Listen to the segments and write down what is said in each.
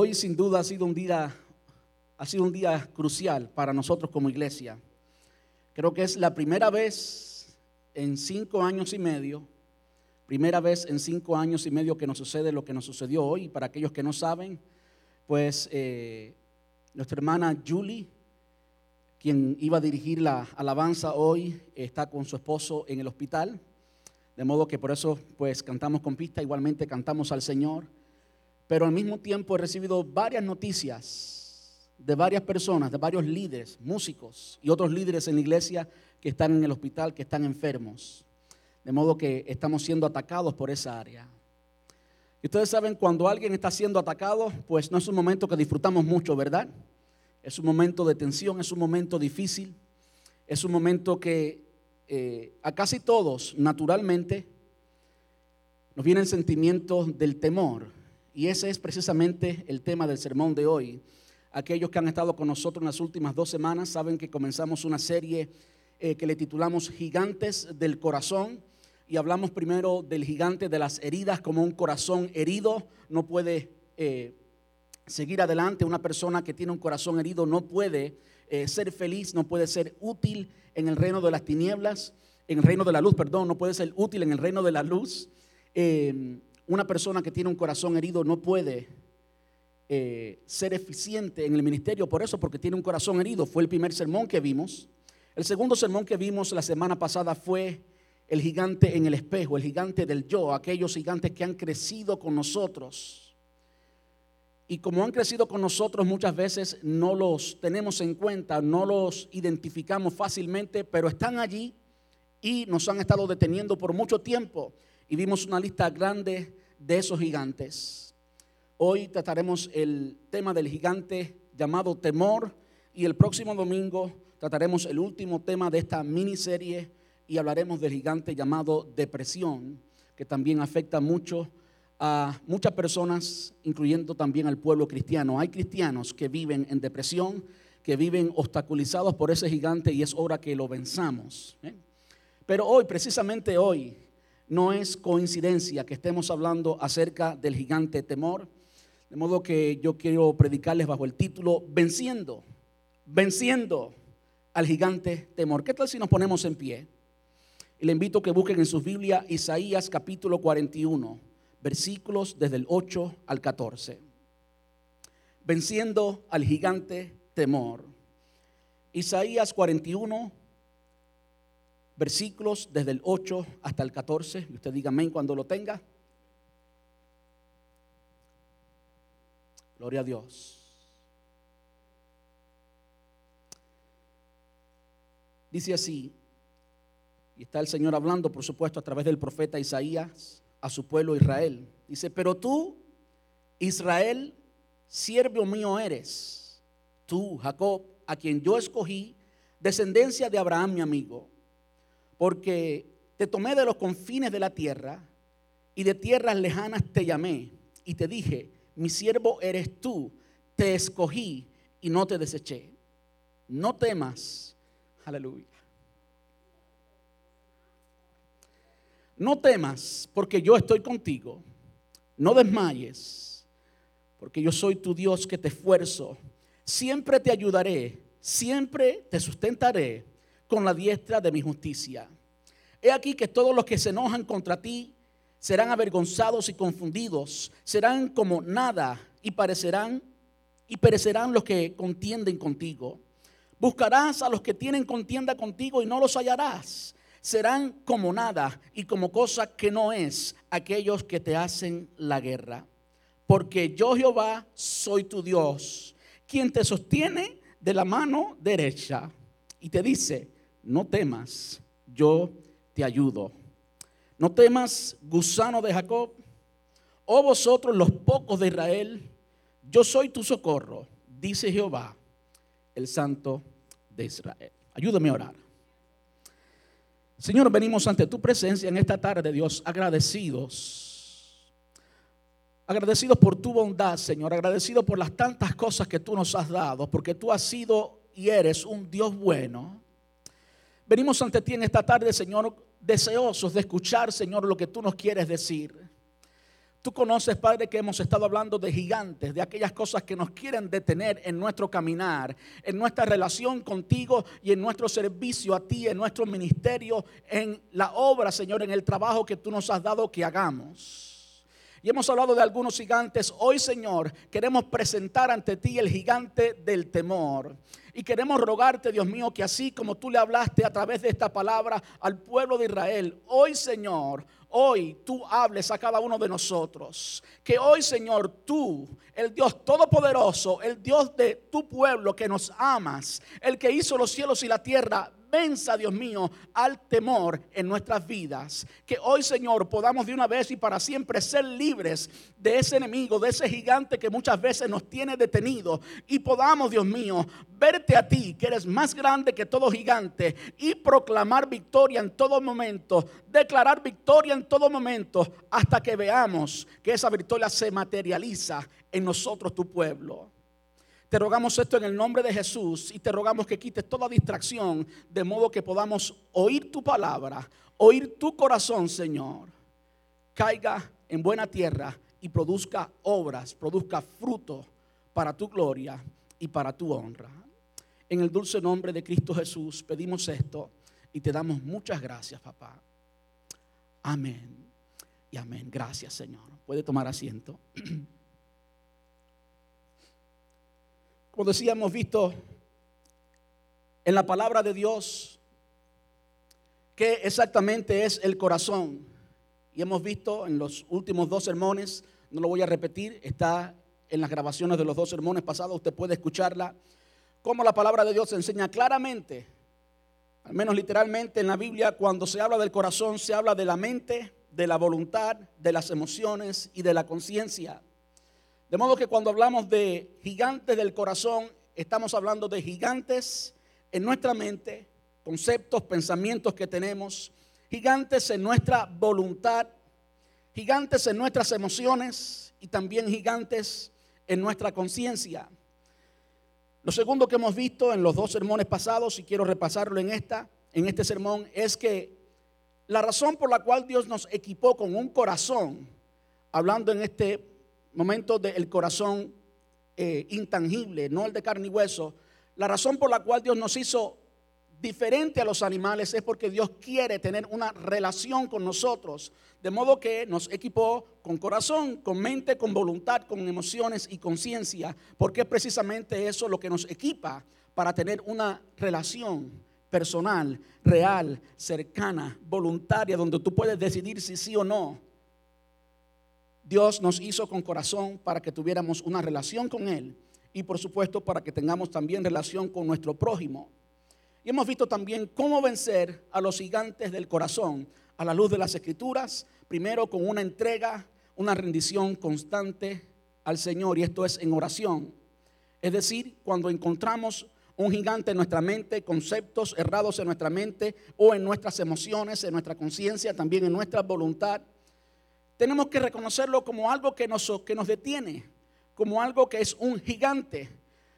Hoy sin duda ha sido un día ha sido un día crucial para nosotros como iglesia. Creo que es la primera vez en cinco años y medio, primera vez en cinco años y medio que nos sucede lo que nos sucedió hoy. Para aquellos que no saben, pues eh, nuestra hermana Julie, quien iba a dirigir la alabanza hoy, está con su esposo en el hospital. De modo que por eso pues cantamos con pista, igualmente cantamos al Señor. Pero al mismo tiempo he recibido varias noticias de varias personas, de varios líderes, músicos y otros líderes en la iglesia que están en el hospital, que están enfermos. De modo que estamos siendo atacados por esa área. Y ustedes saben, cuando alguien está siendo atacado, pues no es un momento que disfrutamos mucho, ¿verdad? Es un momento de tensión, es un momento difícil, es un momento que eh, a casi todos, naturalmente, nos viene el sentimiento del temor. Y ese es precisamente el tema del sermón de hoy. Aquellos que han estado con nosotros en las últimas dos semanas saben que comenzamos una serie eh, que le titulamos Gigantes del Corazón y hablamos primero del gigante de las heridas como un corazón herido no puede eh, seguir adelante. Una persona que tiene un corazón herido no puede eh, ser feliz, no puede ser útil en el reino de las tinieblas, en el reino de la luz, perdón, no puede ser útil en el reino de la luz. Una persona que tiene un corazón herido no puede eh, ser eficiente en el ministerio por eso, porque tiene un corazón herido. Fue el primer sermón que vimos. El segundo sermón que vimos la semana pasada fue el gigante en el espejo, el gigante del yo, aquellos gigantes que han crecido con nosotros. Y como han crecido con nosotros muchas veces no los tenemos en cuenta, no los identificamos fácilmente, pero están allí y nos han estado deteniendo por mucho tiempo. Y vimos una lista grande de esos gigantes. Hoy trataremos el tema del gigante llamado temor y el próximo domingo trataremos el último tema de esta miniserie y hablaremos del gigante llamado depresión, que también afecta mucho a muchas personas, incluyendo también al pueblo cristiano. Hay cristianos que viven en depresión, que viven obstaculizados por ese gigante y es hora que lo venzamos. ¿eh? Pero hoy, precisamente hoy, no es coincidencia que estemos hablando acerca del gigante temor de modo que yo quiero predicarles bajo el título Venciendo, venciendo al gigante temor. ¿Qué tal si nos ponemos en pie? Y le invito a que busquen en su Biblia Isaías capítulo 41, versículos desde el 8 al 14. Venciendo al gigante temor. Isaías 41, versículos desde el 8 hasta el 14. Y usted diga amén cuando lo tenga. Gloria a Dios. Dice así, y está el Señor hablando, por supuesto, a través del profeta Isaías a su pueblo Israel. Dice, pero tú, Israel, siervo mío eres, tú, Jacob, a quien yo escogí, descendencia de Abraham, mi amigo, porque te tomé de los confines de la tierra y de tierras lejanas te llamé y te dije, mi siervo eres tú, te escogí y no te deseché. No temas, aleluya. No temas, porque yo estoy contigo. No desmayes, porque yo soy tu Dios que te esfuerzo. Siempre te ayudaré, siempre te sustentaré con la diestra de mi justicia. He aquí que todos los que se enojan contra ti serán avergonzados y confundidos, serán como nada y parecerán y perecerán los que contienden contigo. Buscarás a los que tienen contienda contigo y no los hallarás. Serán como nada y como cosa que no es aquellos que te hacen la guerra. Porque yo Jehová soy tu Dios, quien te sostiene de la mano derecha y te dice, no temas, yo te ayudo. No temas, gusano de Jacob, oh vosotros los pocos de Israel, yo soy tu socorro, dice Jehová, el Santo de Israel. Ayúdame a orar. Señor, venimos ante tu presencia en esta tarde, Dios, agradecidos. Agradecidos por tu bondad, Señor, agradecidos por las tantas cosas que tú nos has dado, porque tú has sido y eres un Dios bueno. Venimos ante ti en esta tarde, Señor, deseosos de escuchar, Señor, lo que tú nos quieres decir. Tú conoces, Padre, que hemos estado hablando de gigantes, de aquellas cosas que nos quieren detener en nuestro caminar, en nuestra relación contigo y en nuestro servicio a ti, en nuestro ministerio, en la obra, Señor, en el trabajo que tú nos has dado que hagamos. Y hemos hablado de algunos gigantes. Hoy, Señor, queremos presentar ante ti el gigante del temor. Y queremos rogarte, Dios mío, que así como tú le hablaste a través de esta palabra al pueblo de Israel, hoy, Señor, hoy tú hables a cada uno de nosotros. Que hoy, Señor, tú, el Dios todopoderoso, el Dios de tu pueblo que nos amas, el que hizo los cielos y la tierra, venza, Dios mío, al temor en nuestras vidas. Que hoy, Señor, podamos de una vez y para siempre ser libres de ese enemigo, de ese gigante que muchas veces nos tiene detenido. Y podamos, Dios mío, verte a ti, que eres más grande que todo gigante, y proclamar victoria en todo momento, declarar victoria en todo momento, hasta que veamos que esa victoria se materializa en nosotros, tu pueblo. Te rogamos esto en el nombre de Jesús y te rogamos que quites toda distracción de modo que podamos oír tu palabra, oír tu corazón, Señor. Caiga en buena tierra y produzca obras, produzca fruto para tu gloria y para tu honra. En el dulce nombre de Cristo Jesús pedimos esto y te damos muchas gracias, papá. Amén. Y amén. Gracias, Señor. Puede tomar asiento. Como decía, hemos visto en la palabra de Dios qué exactamente es el corazón. Y hemos visto en los últimos dos sermones, no lo voy a repetir, está en las grabaciones de los dos sermones pasados, usted puede escucharla, cómo la palabra de Dios enseña claramente, al menos literalmente en la Biblia, cuando se habla del corazón, se habla de la mente, de la voluntad, de las emociones y de la conciencia. De modo que cuando hablamos de gigantes del corazón, estamos hablando de gigantes en nuestra mente, conceptos, pensamientos que tenemos, gigantes en nuestra voluntad, gigantes en nuestras emociones y también gigantes en nuestra conciencia. Lo segundo que hemos visto en los dos sermones pasados, y quiero repasarlo en esta, en este sermón, es que la razón por la cual Dios nos equipó con un corazón, hablando en este momento del corazón eh, intangible, no el de carne y hueso, la razón por la cual Dios nos hizo diferente a los animales es porque Dios quiere tener una relación con nosotros, de modo que nos equipó con corazón, con mente, con voluntad, con emociones y conciencia, porque es precisamente eso lo que nos equipa para tener una relación personal, real, cercana, voluntaria, donde tú puedes decidir si sí o no Dios nos hizo con corazón para que tuviéramos una relación con Él y por supuesto para que tengamos también relación con nuestro prójimo. Y hemos visto también cómo vencer a los gigantes del corazón a la luz de las escrituras, primero con una entrega, una rendición constante al Señor y esto es en oración. Es decir, cuando encontramos un gigante en nuestra mente, conceptos errados en nuestra mente o en nuestras emociones, en nuestra conciencia, también en nuestra voluntad, tenemos que reconocerlo como algo que nos, que nos detiene, como algo que es un gigante.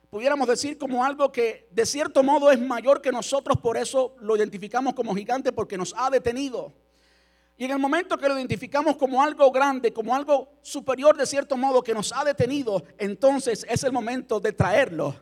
Pudiéramos decir como algo que de cierto modo es mayor que nosotros, por eso lo identificamos como gigante porque nos ha detenido. Y en el momento que lo identificamos como algo grande, como algo superior de cierto modo que nos ha detenido, entonces es el momento de traerlo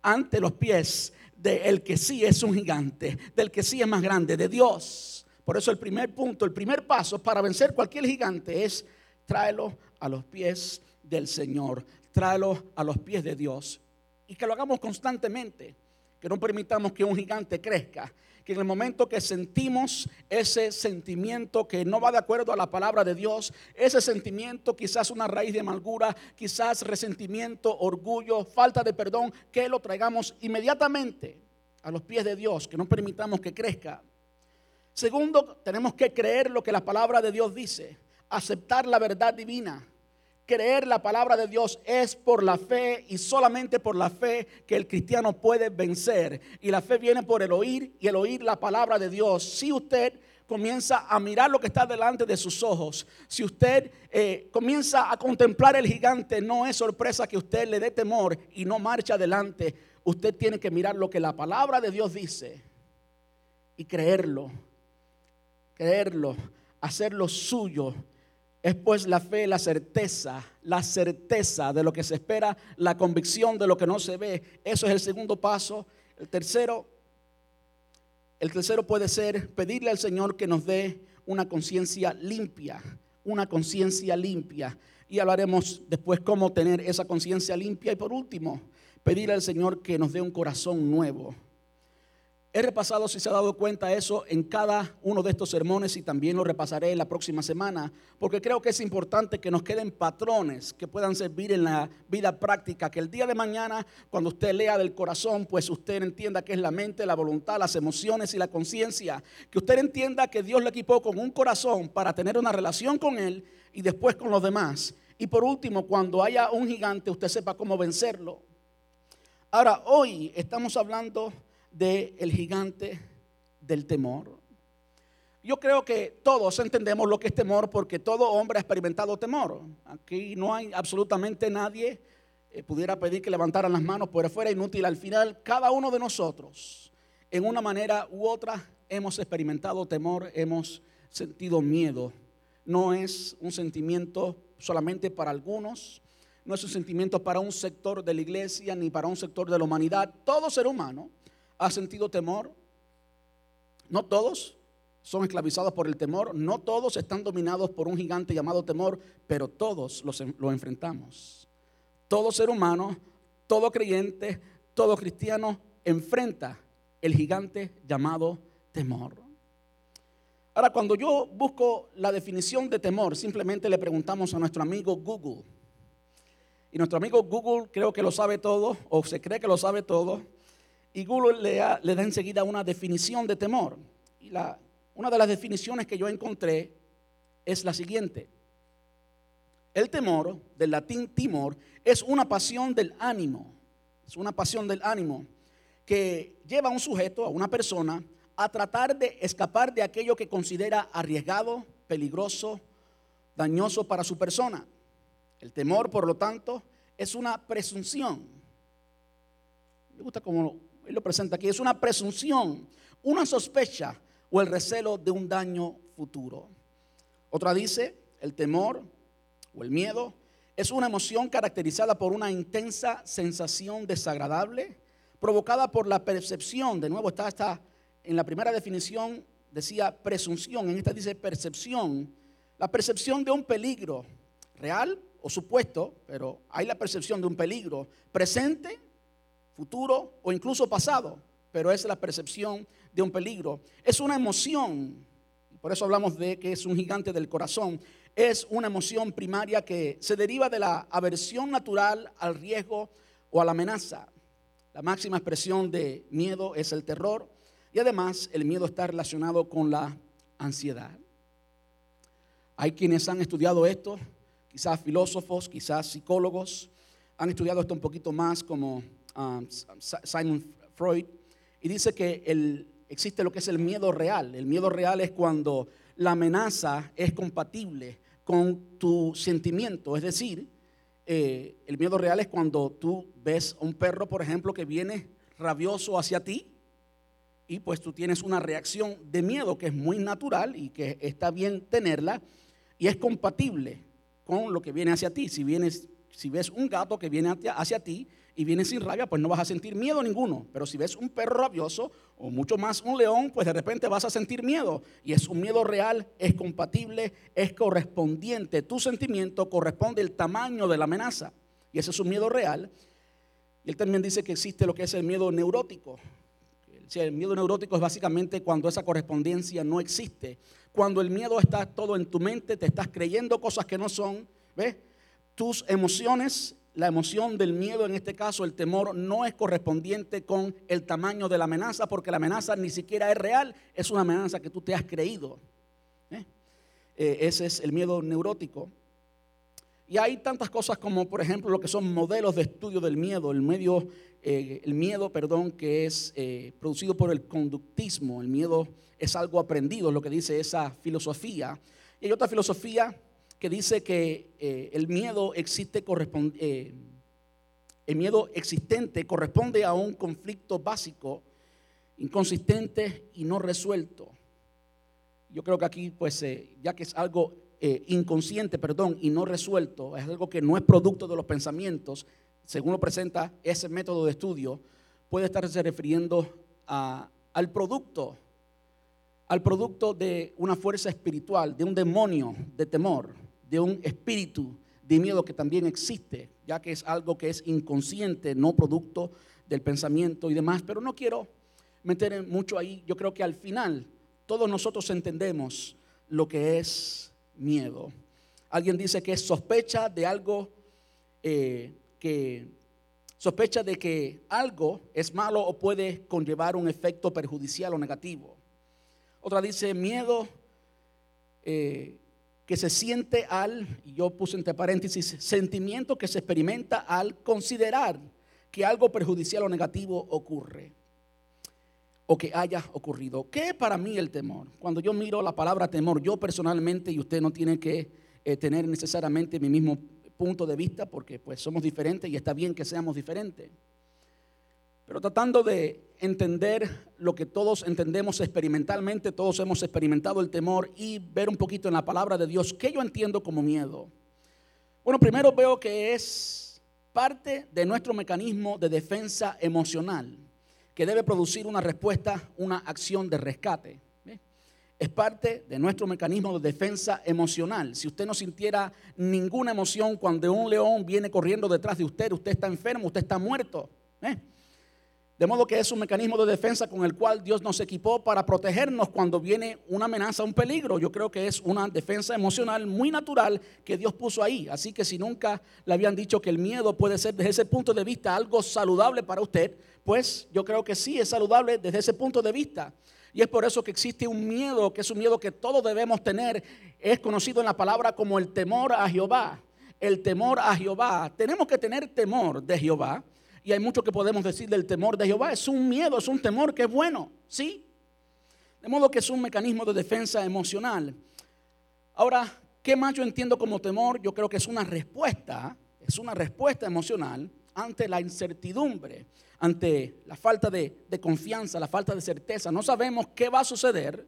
ante los pies del que sí es un gigante, del que sí es más grande, de Dios. Por eso el primer punto, el primer paso para vencer cualquier gigante es tráelo a los pies del Señor, tráelo a los pies de Dios. Y que lo hagamos constantemente, que no permitamos que un gigante crezca, que en el momento que sentimos ese sentimiento que no va de acuerdo a la palabra de Dios, ese sentimiento quizás una raíz de amargura, quizás resentimiento, orgullo, falta de perdón, que lo traigamos inmediatamente a los pies de Dios, que no permitamos que crezca. Segundo, tenemos que creer lo que la palabra de Dios dice, aceptar la verdad divina. Creer la palabra de Dios es por la fe y solamente por la fe que el cristiano puede vencer. Y la fe viene por el oír y el oír la palabra de Dios. Si usted comienza a mirar lo que está delante de sus ojos, si usted eh, comienza a contemplar el gigante, no es sorpresa que usted le dé temor y no marcha adelante. Usted tiene que mirar lo que la palabra de Dios dice y creerlo creerlo, hacerlo suyo, Es pues la fe, la certeza, la certeza de lo que se espera, la convicción de lo que no se ve. Eso es el segundo paso. El tercero, el tercero puede ser pedirle al Señor que nos dé una conciencia limpia, una conciencia limpia. Y hablaremos después cómo tener esa conciencia limpia. Y por último, pedirle al Señor que nos dé un corazón nuevo. He repasado, si se ha dado cuenta, eso en cada uno de estos sermones y también lo repasaré la próxima semana, porque creo que es importante que nos queden patrones que puedan servir en la vida práctica, que el día de mañana, cuando usted lea del corazón, pues usted entienda que es la mente, la voluntad, las emociones y la conciencia, que usted entienda que Dios le equipó con un corazón para tener una relación con Él y después con los demás. Y por último, cuando haya un gigante, usted sepa cómo vencerlo. Ahora, hoy estamos hablando del el gigante del temor. Yo creo que todos entendemos lo que es temor porque todo hombre ha experimentado temor. Aquí no hay absolutamente nadie eh, pudiera pedir que levantaran las manos, pero fuera inútil. Al final, cada uno de nosotros, en una manera u otra, hemos experimentado temor, hemos sentido miedo. No es un sentimiento solamente para algunos, no es un sentimiento para un sector de la iglesia ni para un sector de la humanidad. Todo ser humano ha sentido temor. No todos son esclavizados por el temor, no todos están dominados por un gigante llamado temor, pero todos lo enfrentamos. Todo ser humano, todo creyente, todo cristiano enfrenta el gigante llamado temor. Ahora, cuando yo busco la definición de temor, simplemente le preguntamos a nuestro amigo Google. Y nuestro amigo Google creo que lo sabe todo, o se cree que lo sabe todo. Y Google le, da, enseguida una definición de temor. Y una de las definiciones que yo encontré es la siguiente. El temor, del latín timor, es una pasión del ánimo. Es una pasión del ánimo que lleva a un sujeto, a una persona, a tratar de escapar de aquello que considera arriesgado, peligroso, dañoso para su persona. El temor, por lo tanto, es una presunción. Me gusta como él lo presenta aquí, es una presunción, una sospecha o el recelo de un daño futuro. Otra dice, el temor o el miedo es una emoción caracterizada por una intensa sensación desagradable provocada por la percepción, de nuevo está, está en la primera definición decía presunción, en esta dice percepción, la percepción de un peligro real o supuesto, pero hay la percepción de un peligro presente futuro o incluso pasado, pero es la percepción de un peligro. Es una emoción, por eso hablamos de que es un gigante del corazón, es una emoción primaria que se deriva de la aversión natural al riesgo o a la amenaza. La máxima expresión de miedo es el terror y además el miedo está relacionado con la ansiedad. Hay quienes han estudiado esto, quizás filósofos, quizás psicólogos, han estudiado esto un poquito más como Um, Simon Freud, y dice que el, existe lo que es el miedo real. El miedo real es cuando la amenaza es compatible con tu sentimiento, es decir, eh, el miedo real es cuando tú ves a un perro, por ejemplo, que viene rabioso hacia ti y pues tú tienes una reacción de miedo que es muy natural y que está bien tenerla y es compatible con lo que viene hacia ti. Si vienes, si ves un gato que viene hacia ti y vienes sin rabia, pues no vas a sentir miedo ninguno. Pero si ves un perro rabioso o mucho más un león, pues de repente vas a sentir miedo. Y es un miedo real, es compatible, es correspondiente. Tu sentimiento corresponde al tamaño de la amenaza. Y ese es un miedo real. Y él también dice que existe lo que es el miedo neurótico. El miedo neurótico es básicamente cuando esa correspondencia no existe. Cuando el miedo está todo en tu mente, te estás creyendo cosas que no son. ¿Ves? Tus emociones la emoción del miedo, en este caso el temor, no es correspondiente con el tamaño de la amenaza, porque la amenaza ni siquiera es real, es una amenaza que tú te has creído. ¿eh? Eh, ese es el miedo neurótico. Y hay tantas cosas como, por ejemplo, lo que son modelos de estudio del miedo, el, eh, el miedo, perdón, que es producido por el conductismo. El miedo es algo aprendido, lo que dice esa filosofía. Y hay otra filosofía que dice que eh, el miedo existe eh, el miedo existente corresponde a un conflicto básico, inconsistente y no resuelto. Yo creo que aquí, pues, eh, ya que es algo eh, inconsciente, perdón, y no resuelto, es algo que no es producto de los pensamientos, según lo presenta ese método de estudio, puede estarse refiriendo al producto, al producto de una fuerza espiritual, de un demonio de temor, de un espíritu de miedo que también existe, ya que es algo que es inconsciente, no producto del pensamiento y demás. Pero no quiero meter mucho ahí. Yo creo que al final todos nosotros entendemos lo que es miedo. Alguien dice que es sospecha de algo eh, que sospecha de que algo es malo o puede conllevar un efecto perjudicial o negativo. Otra dice miedo eh, que se siente al, y yo puse entre paréntesis, sentimiento que se experimenta al considerar que algo perjudicial o negativo ocurre o que haya ocurrido. ¿Qué es para mí el temor? Cuando yo miro la palabra temor, yo personalmente, y usted no tiene que eh, tener necesariamente mi mismo punto de vista, porque pues somos diferentes y está bien que seamos diferentes. Pero tratando de entender lo que todos entendemos experimentalmente, todos hemos experimentado el temor y ver un poquito en la palabra de Dios, ¿qué yo entiendo como miedo? Bueno, primero veo que es parte de nuestro mecanismo de defensa emocional que debe producir una respuesta, una acción de rescate. Es parte de nuestro mecanismo de defensa emocional. Si usted no sintiera ninguna emoción cuando un león viene corriendo detrás de usted, usted está enfermo, usted está muerto. De modo que es un mecanismo de defensa con el cual Dios nos equipó para protegernos cuando viene una amenaza, un peligro. Yo creo que es una defensa emocional muy natural que Dios puso ahí. Así que si nunca le habían dicho que el miedo puede ser desde ese punto de vista algo saludable para usted, pues yo creo que sí es saludable desde ese punto de vista. Y es por eso que existe un miedo, que es un miedo que todos debemos tener. Es conocido en la palabra como el temor a Jehová. El temor a Jehová. Tenemos que tener temor de Jehová y hay mucho que podemos decir del temor de Jehová. Es un miedo, es un temor que es bueno, ¿sí? De modo que es un mecanismo de defensa emocional. Ahora, ¿qué más yo entiendo como temor? Yo creo que es una respuesta, es una respuesta emocional ante la incertidumbre, ante la falta de, de confianza, la falta de certeza. No sabemos qué va a suceder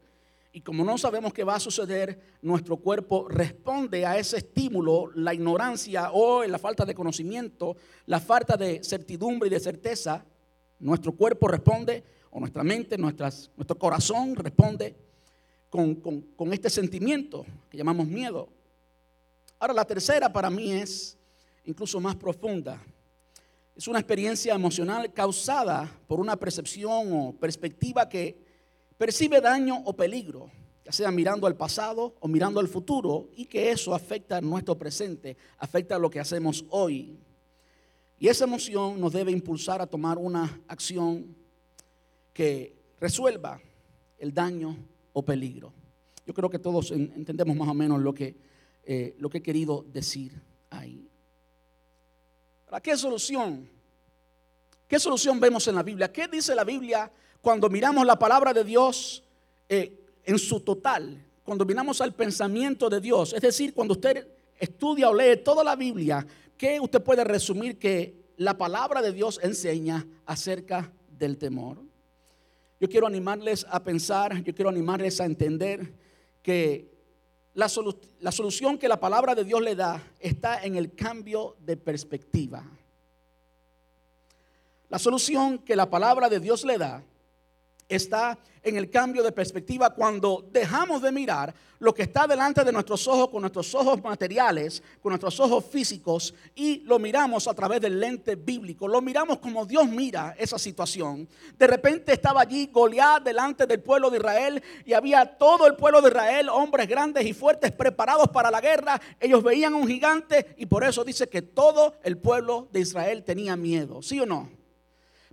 y como no sabemos qué va a suceder, nuestro cuerpo responde a ese estímulo, la ignorancia o la falta de conocimiento, la falta de certidumbre y de certeza. Nuestro cuerpo responde, o nuestra mente, nuestro corazón responde con, con este sentimiento que llamamos miedo. Ahora, la tercera para mí es incluso más profunda. Es una experiencia emocional causada por una percepción o perspectiva que percibe daño o peligro, ya sea mirando al pasado o mirando al futuro, y que eso afecta a nuestro presente, afecta a lo que hacemos hoy. Y esa emoción nos debe impulsar a tomar una acción que resuelva el daño o peligro. Yo creo que todos entendemos más o menos lo que, eh, lo que he querido decir ahí. ¿Para qué solución? ¿Qué solución vemos en la Biblia? ¿Qué dice la Biblia cuando miramos la palabra de Dios eh, en su total, cuando miramos al pensamiento de Dios, es decir, cuando usted estudia o lee toda la Biblia, ¿qué usted puede resumir que la palabra de Dios enseña acerca del temor? Yo quiero animarles a pensar, yo quiero animarles a entender que la, la solución que la palabra de Dios le da está en el cambio de perspectiva. La solución que la palabra de Dios le da está en el cambio de perspectiva cuando dejamos de mirar lo que está delante de nuestros ojos con nuestros ojos materiales, con nuestros ojos físicos y lo miramos a través del lente bíblico, lo miramos como Dios mira esa situación. De repente estaba allí Goliat delante del pueblo de Israel y había todo el pueblo de Israel, hombres grandes y fuertes preparados para la guerra. Ellos veían un gigante y por eso dice que todo el pueblo de Israel tenía miedo, ¿sí o no?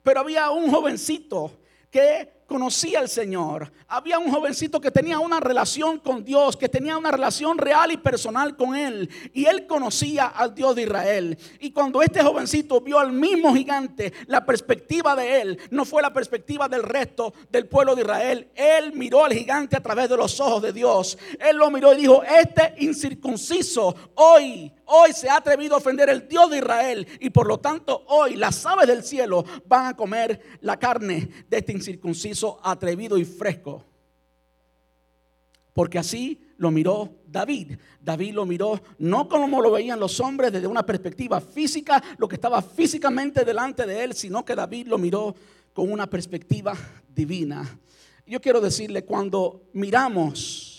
Pero había un jovencito que conocía al Señor. Había un jovencito que tenía una relación con Dios, que tenía una relación real y personal con Él. Y él conocía al Dios de Israel. Y cuando este jovencito vio al mismo gigante, la perspectiva de él no fue la perspectiva del resto del pueblo de Israel. Él miró al gigante a través de los ojos de Dios. Él lo miró y dijo, este incircunciso hoy hoy se ha atrevido a ofender el Dios de Israel y por lo tanto hoy las aves del cielo van a comer la carne de este incircunciso atrevido y fresco. Porque así lo miró David. David lo miró no como lo veían los hombres desde una perspectiva física, lo que estaba físicamente delante de él, sino que David lo miró con una perspectiva divina. Yo quiero decirle, cuando miramos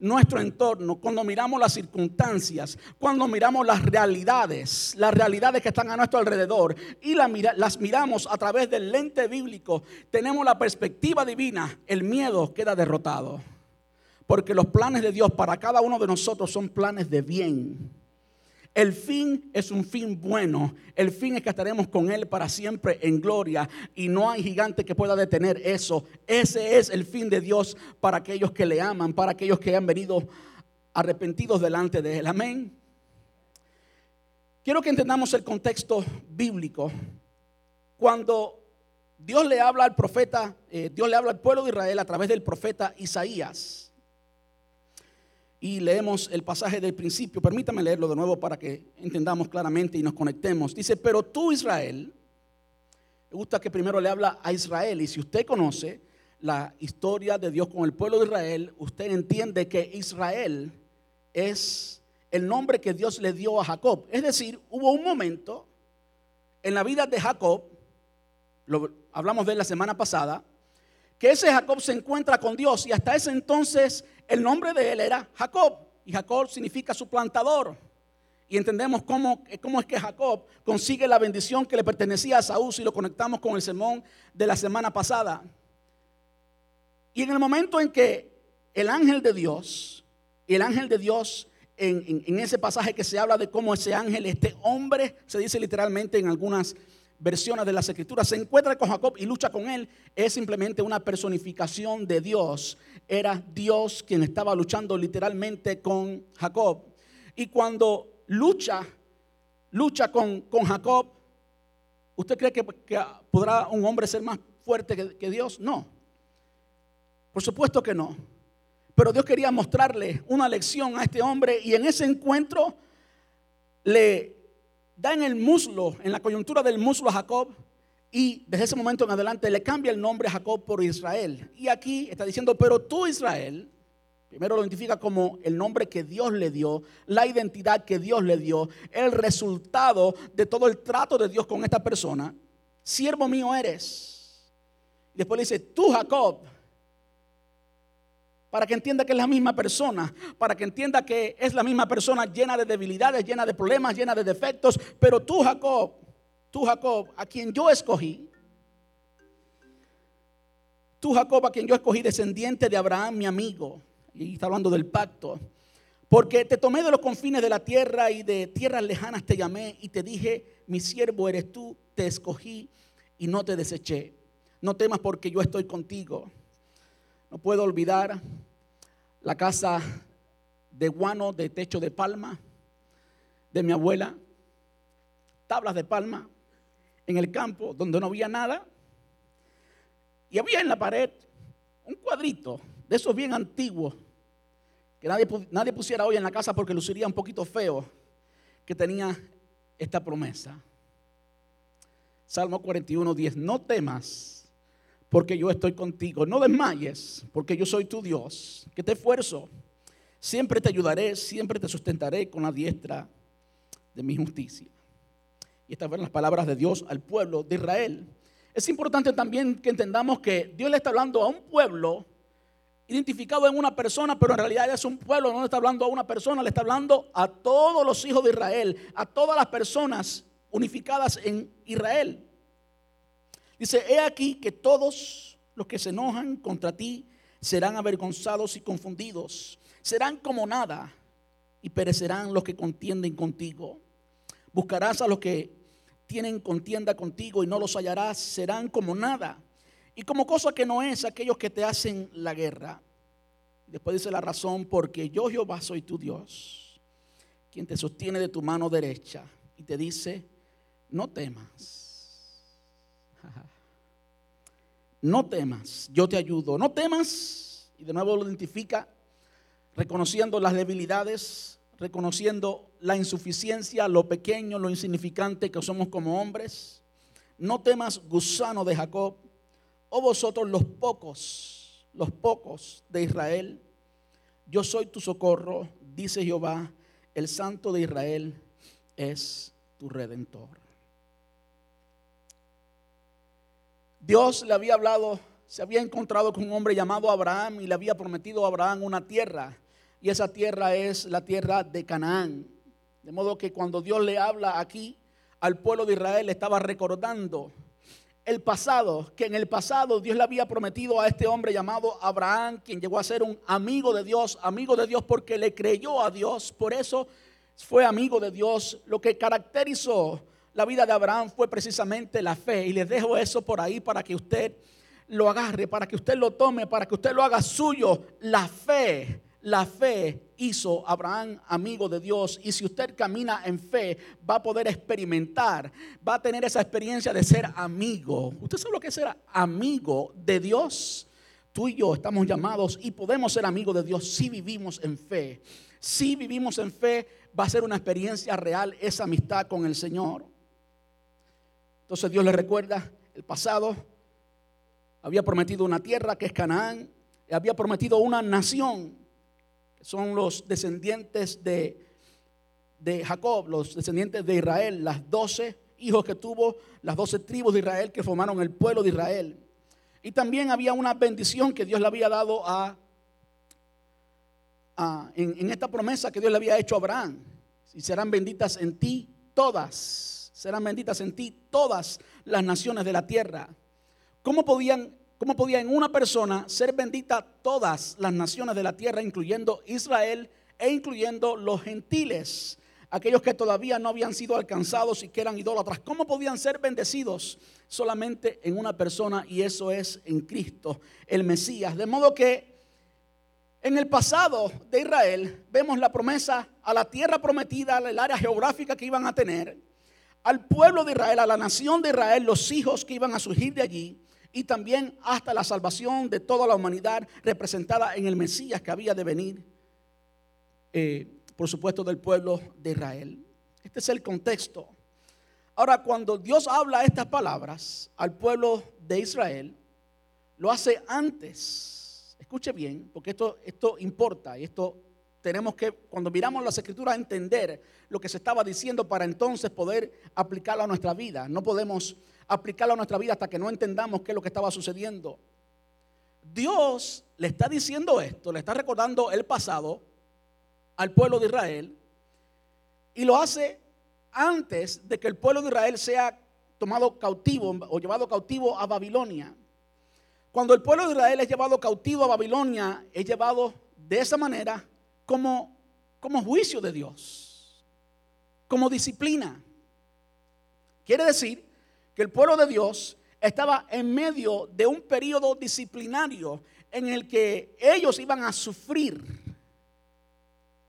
nuestro entorno, cuando miramos las circunstancias, cuando miramos las realidades, las realidades que están a nuestro alrededor y las miramos a través del lente bíblico, tenemos la perspectiva divina, el miedo queda derrotado. Porque los planes de Dios para cada uno de nosotros son planes de bien. El fin es un fin bueno. El fin es que estaremos con Él para siempre en gloria. Y no hay gigante que pueda detener eso. Ese es el fin de Dios para aquellos que le aman, para aquellos que han venido arrepentidos delante de Él. Amén. Quiero que entendamos el contexto bíblico. Cuando Dios le habla al profeta, eh, Dios le habla al pueblo de Israel a través del profeta Isaías y leemos el pasaje del principio. Permítame leerlo de nuevo para que entendamos claramente y nos conectemos. Dice, pero tú Israel, me gusta que primero le habla a Israel y si usted conoce la historia de Dios con el pueblo de Israel, usted entiende que Israel es el nombre que Dios le dio a Jacob. Es decir, hubo un momento en la vida de Jacob, lo hablamos de él la semana pasada, que ese Jacob se encuentra con Dios y hasta ese entonces el nombre de él era Jacob y Jacob significa suplantador. Y entendemos cómo, cómo, es que Jacob consigue la bendición que le pertenecía a Saúl si lo conectamos con el sermón de la semana pasada. Y en el momento en que el ángel de Dios, el ángel de Dios, en, en ese pasaje que se habla de cómo ese ángel, este hombre, se dice literalmente en algunas versiones de las escrituras, se encuentra con Jacob y lucha con él, es simplemente una personificación de Dios. Era Dios quien estaba luchando literalmente con Jacob. Y cuando lucha, lucha con, con Jacob, ¿usted cree que, podrá un hombre ser más fuerte que, que Dios? No. Por supuesto que no. Pero Dios quería mostrarle una lección a este hombre y en ese encuentro le da en el muslo, en la coyuntura del muslo a Jacob, y desde ese momento en adelante le cambia el nombre a Jacob por Israel. Y aquí está diciendo, pero tú Israel, primero lo identifica como el nombre que Dios le dio, la identidad que Dios le dio, el resultado de todo el trato de Dios con esta persona. Siervo mío eres. Después le dice, tú Jacob, para que entienda que es la misma persona, para que entienda que es la misma persona llena de debilidades, llena de problemas, llena de defectos. Pero tú, Jacob, tú, Jacob, a quien yo escogí, tú, Jacob, a quien yo escogí, descendiente de Abraham, mi amigo, y está hablando del pacto, porque te tomé de los confines de la tierra y de tierras lejanas te llamé y te dije, mi siervo eres tú, te escogí y no te deseché. No temas porque yo estoy contigo no puedo olvidar la casa de guano de techo de palma de mi abuela, tablas de palma en el campo donde no había nada. Y había en la pared un cuadrito de esos bien antiguos que nadie, nadie pusiera hoy en la casa porque luciría un poquito feo, que tenía esta promesa. Salmo 41, 10, no temas porque yo estoy contigo. No desmayes, porque yo soy tu Dios, que te esfuerzo. Siempre te ayudaré, siempre te sustentaré con la diestra de mi justicia. Y estas fueron las palabras de Dios al pueblo de Israel. Es importante también que entendamos que Dios le está hablando a un pueblo identificado en una persona, pero en realidad es un pueblo, no le está hablando a una persona, le está hablando a todos los hijos de Israel, a todas las personas unificadas en Israel. Dice, he aquí que todos los que se enojan contra ti serán avergonzados y confundidos. Serán como nada y perecerán los que contienden contigo. Buscarás a los que tienen contienda contigo y no los hallarás. Serán como nada y como cosa que no es aquellos que te hacen la guerra. Después dice la razón, porque yo Jehová soy tu Dios, quien te sostiene de tu mano derecha y te dice, no temas no temas, yo te ayudo, no temas. Y de nuevo lo identifica reconociendo las debilidades, reconociendo la insuficiencia, lo pequeño, lo insignificante que somos como hombres. No temas, gusano de Jacob, o vosotros los pocos, los pocos de Israel. yo soy tu socorro, dice Jehová, el Santo de Israel es tu redentor. Dios le había hablado, se había encontrado con un hombre llamado Abraham y le había prometido a Abraham una tierra. Y esa tierra es la tierra de Canaán. De modo que cuando Dios le habla aquí al pueblo de Israel, le estaba recordando el pasado, que en el pasado Dios le había prometido a este hombre llamado Abraham, quien llegó a ser un amigo de Dios, amigo de Dios porque le creyó a Dios, por eso fue amigo de Dios. Lo que caracterizó la vida de Abraham fue precisamente la fe. Y les dejo eso por ahí para que usted lo agarre, para que usted lo tome, para que usted lo haga suyo. La fe, la fe hizo Abraham amigo de Dios. Y si usted camina en fe, va a poder experimentar, va a tener esa experiencia de ser amigo. ¿Usted sabe lo que es ser amigo de Dios? Tú y yo estamos llamados y podemos ser amigos de Dios si vivimos en fe. Si vivimos en fe, va a ser una experiencia real esa amistad con el Señor. Entonces Dios le recuerda el pasado. Había prometido una tierra que es Canaán. Había prometido una nación, que son los descendientes de, de Jacob, los descendientes de Israel, las doce hijos que tuvo, las doce tribus de Israel que formaron el pueblo de Israel. Y también había una bendición que Dios le había dado a, en, en, esta promesa que Dios le había hecho a Abraham. Y serán benditas en ti todas serán benditas en ti todas las naciones de la tierra. ¿Cómo podían, cómo en una persona ser bendita todas las naciones de la tierra, incluyendo Israel e incluyendo los gentiles? aquellos que todavía no habían sido alcanzados y que eran idólatras, ¿cómo podían ser bendecidos? Solamente en una persona y eso es en Cristo, el Mesías. De modo que en el pasado de Israel vemos la promesa a la tierra prometida, al área geográfica que iban a tener al pueblo de Israel, a la nación de Israel, los hijos que iban a surgir de allí y también hasta la salvación de toda la humanidad representada en el Mesías que había de venir, eh, por supuesto, del pueblo de Israel. Este es el contexto. Ahora, cuando Dios habla estas palabras al pueblo de Israel, lo hace antes. Escuche bien, porque esto, esto importa y esto tenemos que, cuando miramos las escrituras, entender lo que se estaba diciendo para entonces poder aplicarlo a nuestra vida. No podemos aplicarlo a nuestra vida hasta que no entendamos qué es lo que estaba sucediendo. Dios le está diciendo esto, le está recordando el pasado al pueblo de Israel y lo hace antes de que el pueblo de Israel sea tomado cautivo o llevado cautivo a Babilonia. Cuando el pueblo de Israel es llevado cautivo a Babilonia, es llevado de esa manera como, como juicio de Dios, como disciplina. Quiere decir que el pueblo de Dios estaba en medio de un periodo disciplinario en el que ellos iban a sufrir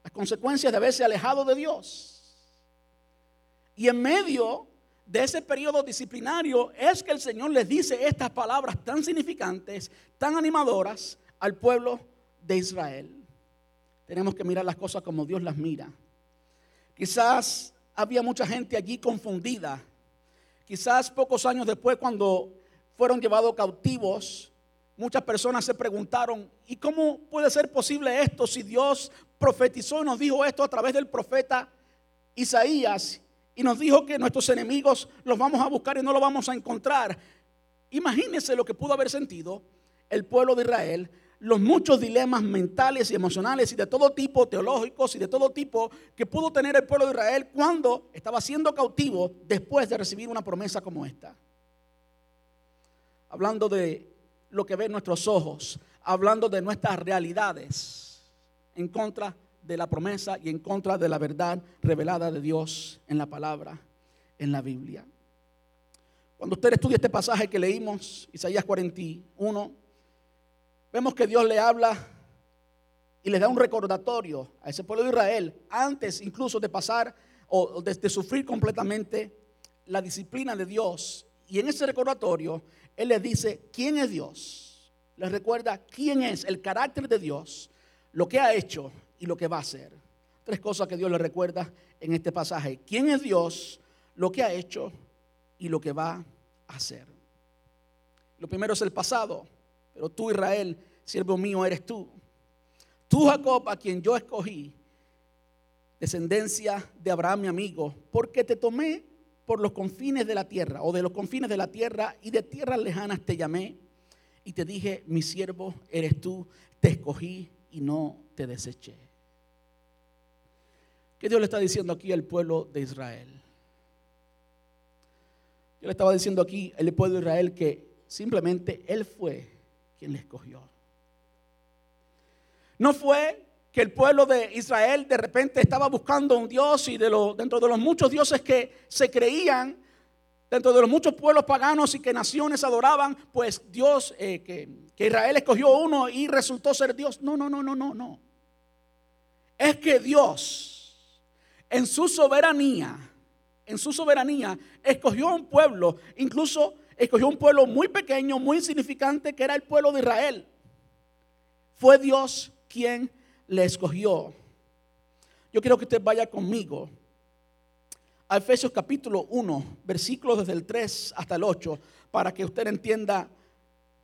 las consecuencias de haberse alejado de Dios. Y en medio de ese periodo disciplinario es que el Señor les dice estas palabras tan significantes, tan animadoras al pueblo de Israel. Tenemos que mirar las cosas como Dios las mira. Quizás había mucha gente allí confundida. Quizás pocos años después, cuando fueron llevados cautivos, muchas personas se preguntaron, ¿y cómo puede ser posible esto si Dios profetizó y nos dijo esto a través del profeta Isaías y nos dijo que nuestros enemigos los vamos a buscar y no los vamos a encontrar? Imagínense lo que pudo haber sentido el pueblo de Israel los muchos dilemas mentales y emocionales y de todo tipo, teológicos y de todo tipo, que pudo tener el pueblo de Israel cuando estaba siendo cautivo después de recibir una promesa como esta. Hablando de lo que ven nuestros ojos, hablando de nuestras realidades en contra de la promesa y en contra de la verdad revelada de Dios en la palabra, en la Biblia. Cuando usted estudia este pasaje que leímos, Isaías 41, vemos que Dios le habla y le da un recordatorio a ese pueblo de Israel antes incluso de pasar o de, sufrir completamente la disciplina de Dios. Y en ese recordatorio, Él les dice quién es Dios. Les recuerda quién es el carácter de Dios, lo que ha hecho y lo que va a hacer. Tres cosas que Dios le recuerda en este pasaje. ¿Quién es Dios? Lo que ha hecho y lo que va a hacer. Lo primero es el pasado. Pero tú, Israel, siervo mío, eres tú. tú Jacob, a quien yo escogí, descendencia de Abraham mi amigo, porque te tomé por los confines de la tierra, o de los confines de la tierra, y de tierras lejanas te llamé, y te dije, mi siervo eres tú, te escogí y no te deseché. ¿Qué Dios le está diciendo aquí al pueblo de Israel? Yo le estaba diciendo aquí al pueblo de Israel que simplemente Él fue quien le escogió. No fue que el pueblo de Israel de repente estaba buscando un Dios y de dentro de los muchos dioses que se creían, dentro de los muchos pueblos paganos y que naciones adoraban, pues Dios, eh, que, Israel escogió uno y resultó ser Dios. No, no, no, no, no, no. Es que Dios, en su soberanía, en su soberanía, escogió un pueblo, incluso escogió un pueblo muy pequeño, muy insignificante, que era el pueblo de Israel. Fue Dios quien le escogió. Yo quiero que usted vaya conmigo a Efesios capítulo 1, versículos desde el 3 hasta el 8, para que usted entienda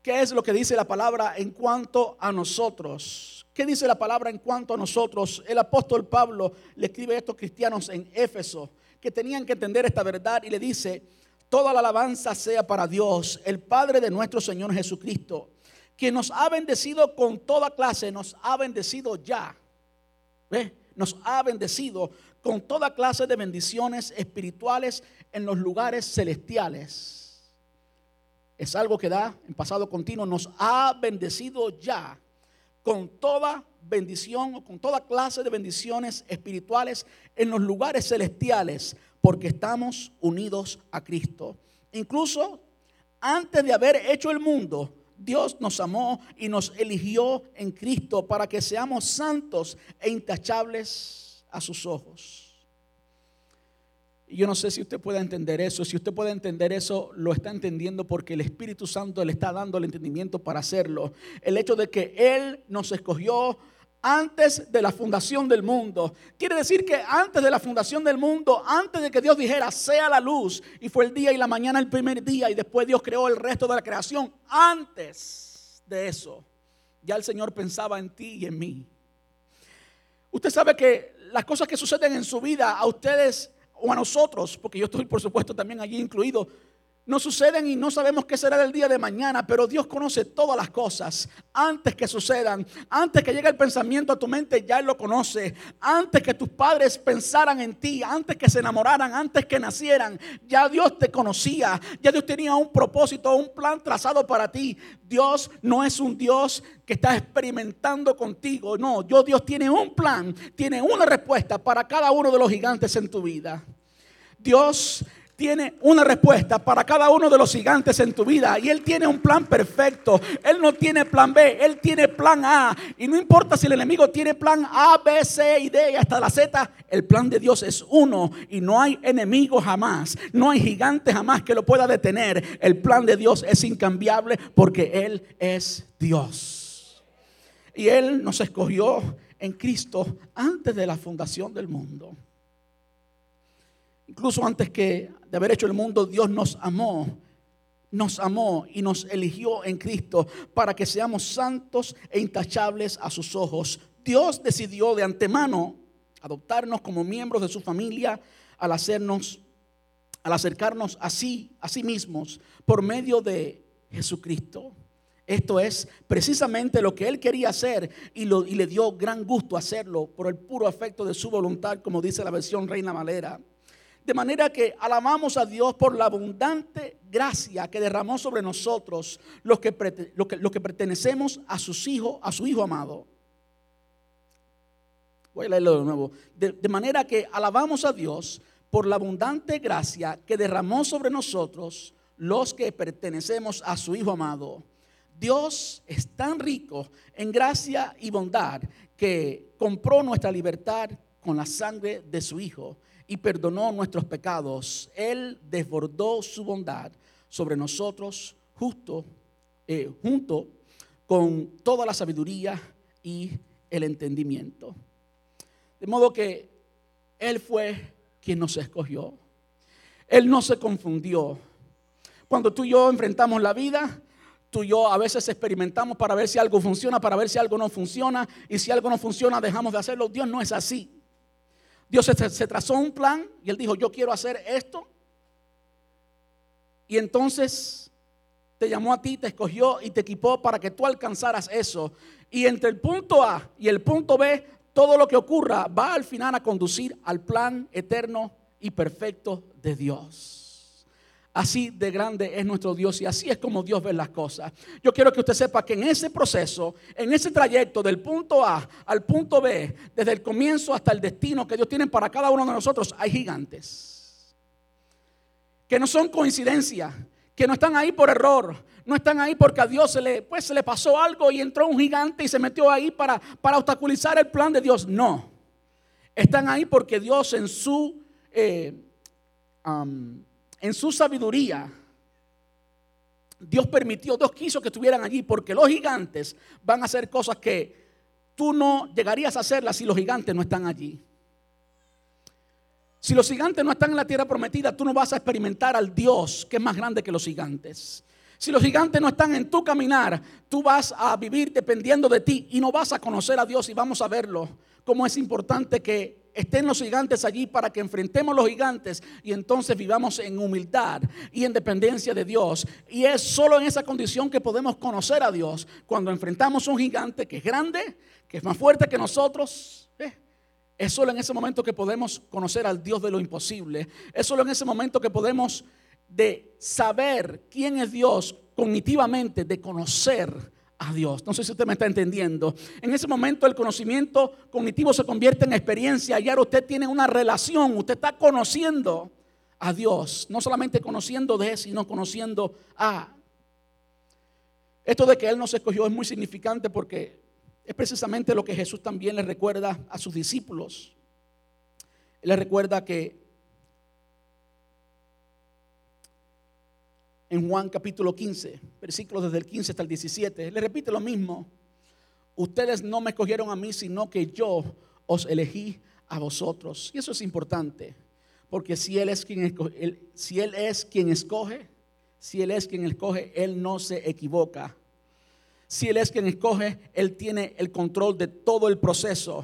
qué es lo que dice la palabra en cuanto a nosotros. ¿Qué dice la palabra en cuanto a nosotros? El apóstol Pablo le escribe a estos cristianos en Éfeso que tenían que entender esta verdad y le dice, toda la alabanza sea para Dios, el Padre de nuestro Señor Jesucristo quien nos ha bendecido con toda clase, nos ha bendecido ya. ¿Ve? Nos ha bendecido con toda clase de bendiciones espirituales en los lugares celestiales. Es algo que da en pasado continuo. Nos ha bendecido ya con toda bendición o con toda clase de bendiciones espirituales en los lugares celestiales porque estamos unidos a Cristo. Incluso antes de haber hecho el mundo, Dios nos amó y nos eligió en Cristo para que seamos santos e intachables a sus ojos. Yo no sé si usted puede entender eso. Si usted puede entender eso, lo está entendiendo porque el Espíritu Santo le está dando el entendimiento para hacerlo. El hecho de que Él nos escogió antes de la fundación del mundo. Quiere decir que antes de la fundación del mundo, antes de que Dios dijera, sea la luz, y fue el día y la mañana el primer día, y después Dios creó el resto de la creación, antes de eso, ya el Señor pensaba en ti y en mí. Usted sabe que las cosas que suceden en su vida, a ustedes o a nosotros, porque yo estoy por supuesto también allí incluido, no suceden y no sabemos qué será el día de mañana, pero Dios conoce todas las cosas antes que sucedan, antes que llegue el pensamiento a tu mente, ya Él lo conoce, antes que tus padres pensaran en ti, antes que se enamoraran, antes que nacieran, ya Dios te conocía, ya Dios tenía un propósito, un plan trazado para ti. Dios no es un Dios que está experimentando contigo, no, Dios, Dios tiene un plan, tiene una respuesta para cada uno de los gigantes en tu vida. Dios tiene una respuesta para cada uno de los gigantes en tu vida. Y Él tiene un plan perfecto. Él no tiene plan B, Él tiene plan A. Y no importa si el enemigo tiene plan A, B, C y D y hasta la Z, el plan de Dios es uno. Y no hay enemigo jamás. No hay gigante jamás que lo pueda detener. El plan de Dios es incambiable porque Él es Dios. Y Él nos escogió en Cristo antes de la fundación del mundo. Incluso antes que de haber hecho el mundo, Dios nos amó. Nos amó y nos eligió en Cristo para que seamos santos e intachables a sus ojos. Dios decidió de antemano adoptarnos como miembros de su familia al hacernos, al acercarnos así, a sí mismos, por medio de Jesucristo. Esto es precisamente lo que él quería hacer y, lo, y le dio gran gusto hacerlo por el puro afecto de su voluntad, como dice la versión Reina Valera. De manera que alabamos a Dios por la abundante gracia que derramó sobre nosotros los que, que pertenecemos a sus hijos, a su Hijo amado. Voy a leerlo de nuevo. de manera que alabamos a Dios por la abundante gracia que derramó sobre nosotros los que pertenecemos a su Hijo amado. Dios es tan rico en gracia y bondad que compró nuestra libertad con la sangre de su Hijo y perdonó nuestros pecados. Él desbordó su bondad sobre nosotros justo, eh, junto con toda la sabiduría y el entendimiento. De modo que Él fue quien nos escogió. Él no se confundió. Cuando tú y yo enfrentamos la vida, Tú y yo a veces experimentamos para ver si algo funciona, para ver si algo no funciona. Y si algo no funciona, dejamos de hacerlo. Dios no es así. Dios se, se trazó un plan y Él dijo, yo quiero hacer esto. Y entonces te llamó a ti, te escogió y te equipó para que tú alcanzaras eso. Y entre el punto A y el punto B, todo lo que ocurra va al final a conducir al plan eterno y perfecto de Dios. Así de grande es nuestro Dios y así es como Dios ve las cosas. Yo quiero que usted sepa que en ese proceso, en ese trayecto del punto A al punto B, desde el comienzo hasta el destino que Dios tiene para cada uno de nosotros, hay gigantes. Que no son coincidencias, que no están ahí por error, no están ahí porque a Dios se le, pues, se le pasó algo y entró un gigante y se metió ahí para, para obstaculizar el plan de Dios. No, están ahí porque Dios en su... Eh, en su sabiduría, Dios permitió, Dios quiso que estuvieran allí, porque los gigantes van a hacer cosas que tú no llegarías a hacerlas si los gigantes no están allí. Si los gigantes no están en la tierra prometida, tú no vas a experimentar al Dios que es más grande que los gigantes. Si los gigantes no están en tu caminar, tú vas a vivir dependiendo de ti y no vas a conocer a Dios y vamos a verlo. Cómo es importante que estén los gigantes allí para que enfrentemos los gigantes y entonces vivamos en humildad y en dependencia de Dios. Y es solo en esa condición que podemos conocer a Dios. Cuando enfrentamos un gigante que es grande, que es más fuerte que nosotros. Eh, es solo en ese momento que podemos conocer al Dios de lo imposible. Es solo en ese momento que podemos de saber quién es Dios cognitivamente, de conocer a Dios. No sé si usted me está entendiendo. En ese momento el conocimiento cognitivo se convierte en experiencia y ahora usted tiene una relación, usted está conociendo a Dios, no solamente conociendo de, sino conociendo a. Esto de que Él nos escogió es muy significante porque es precisamente lo que Jesús también le recuerda a sus discípulos. Él le recuerda que en Juan capítulo 15, versículos desde el 15 hasta el 17. Le repite lo mismo. Ustedes no me escogieron a mí, sino que yo os elegí a vosotros. Y eso es importante, porque si Él es quien escoge, si Él es quien escoge, si Él es quien escoge, Él no se equivoca. Si Él es quien escoge, Él tiene el control de todo el proceso.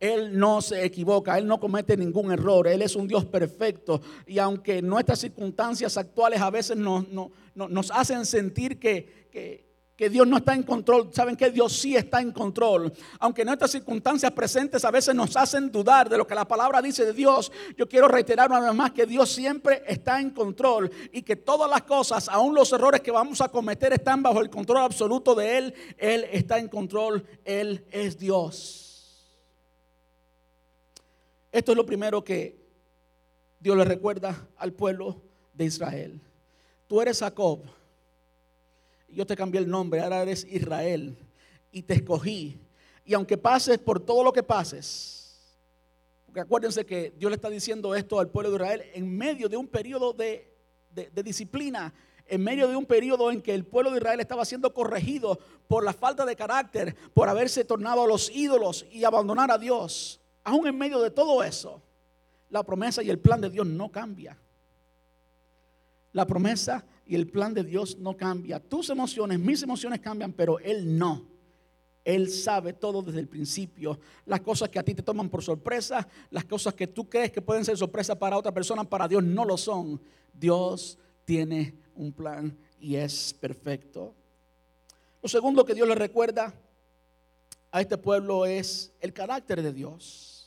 Él no se equivoca, Él no comete ningún error, Él es un Dios perfecto. Y aunque nuestras circunstancias actuales a veces nos, nos hacen sentir que, que, que, Dios no está en control, saben que Dios sí está en control. Aunque nuestras circunstancias presentes a veces nos hacen dudar de lo que la palabra dice de Dios, yo quiero reiterar una vez más que Dios siempre está en control y que todas las cosas, aun los errores que vamos a cometer, están bajo el control absoluto de Él. Él está en control, Él es Dios. Esto es lo primero que Dios le recuerda al pueblo de Israel. Tú eres Jacob. Yo te cambié el nombre, ahora eres Israel. Y te escogí. Y aunque pases por todo lo que pases, porque acuérdense que Dios le está diciendo esto al pueblo de Israel en medio de un periodo de, de disciplina, en medio de un periodo en que el pueblo de Israel estaba siendo corregido por la falta de carácter, por haberse tornado a los ídolos y abandonar a Dios aún en medio de todo eso, la promesa y el plan de Dios no cambia. La promesa y el plan de Dios no cambia. Tus emociones, mis emociones cambian, pero Él no. Él sabe todo desde el principio. Las cosas que a ti te toman por sorpresa, las cosas que tú crees que pueden ser sorpresa para otra persona, para Dios no lo son. Dios tiene un plan y es perfecto. Lo segundo que Dios le recuerda a este pueblo es el carácter de Dios.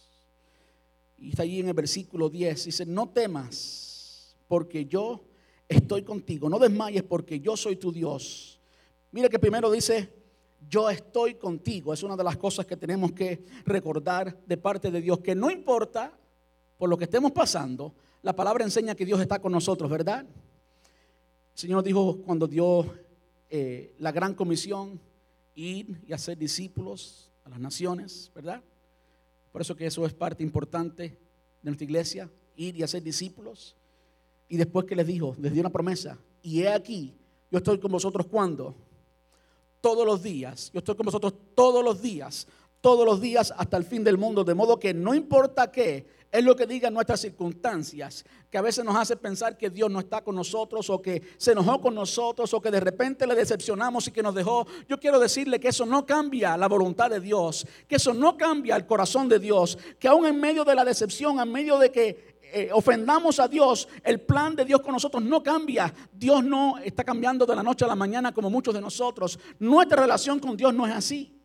Y está allí en el versículo 10. Dice, no temas porque yo estoy contigo. No desmayes porque yo soy tu Dios. Mira que primero dice, yo estoy contigo. Es una de las cosas que tenemos que recordar de parte de Dios. Que no importa por lo que estemos pasando, la palabra enseña que Dios está con nosotros, ¿verdad? El Señor dijo cuando dio eh, la gran comisión, ir y hacer discípulos a las naciones, ¿verdad? Por eso que eso es parte importante de nuestra iglesia, ir y hacer discípulos. Y después que les dijo, les dio una promesa, y he aquí, yo estoy con vosotros cuando? Todos los días, yo estoy con vosotros todos los días, todos los días hasta el fin del mundo, de modo que no importa qué, es lo que digan nuestras circunstancias, que a veces nos hace pensar que Dios no está con nosotros o que se enojó con nosotros o que de repente le decepcionamos y que nos dejó. Yo quiero decirle que eso no cambia la voluntad de Dios, que eso no cambia el corazón de Dios, que aún en medio de la decepción, en medio de que eh, ofendamos a Dios, el plan de Dios con nosotros no cambia. Dios no está cambiando de la noche a la mañana como muchos de nosotros. Nuestra relación con Dios no es así.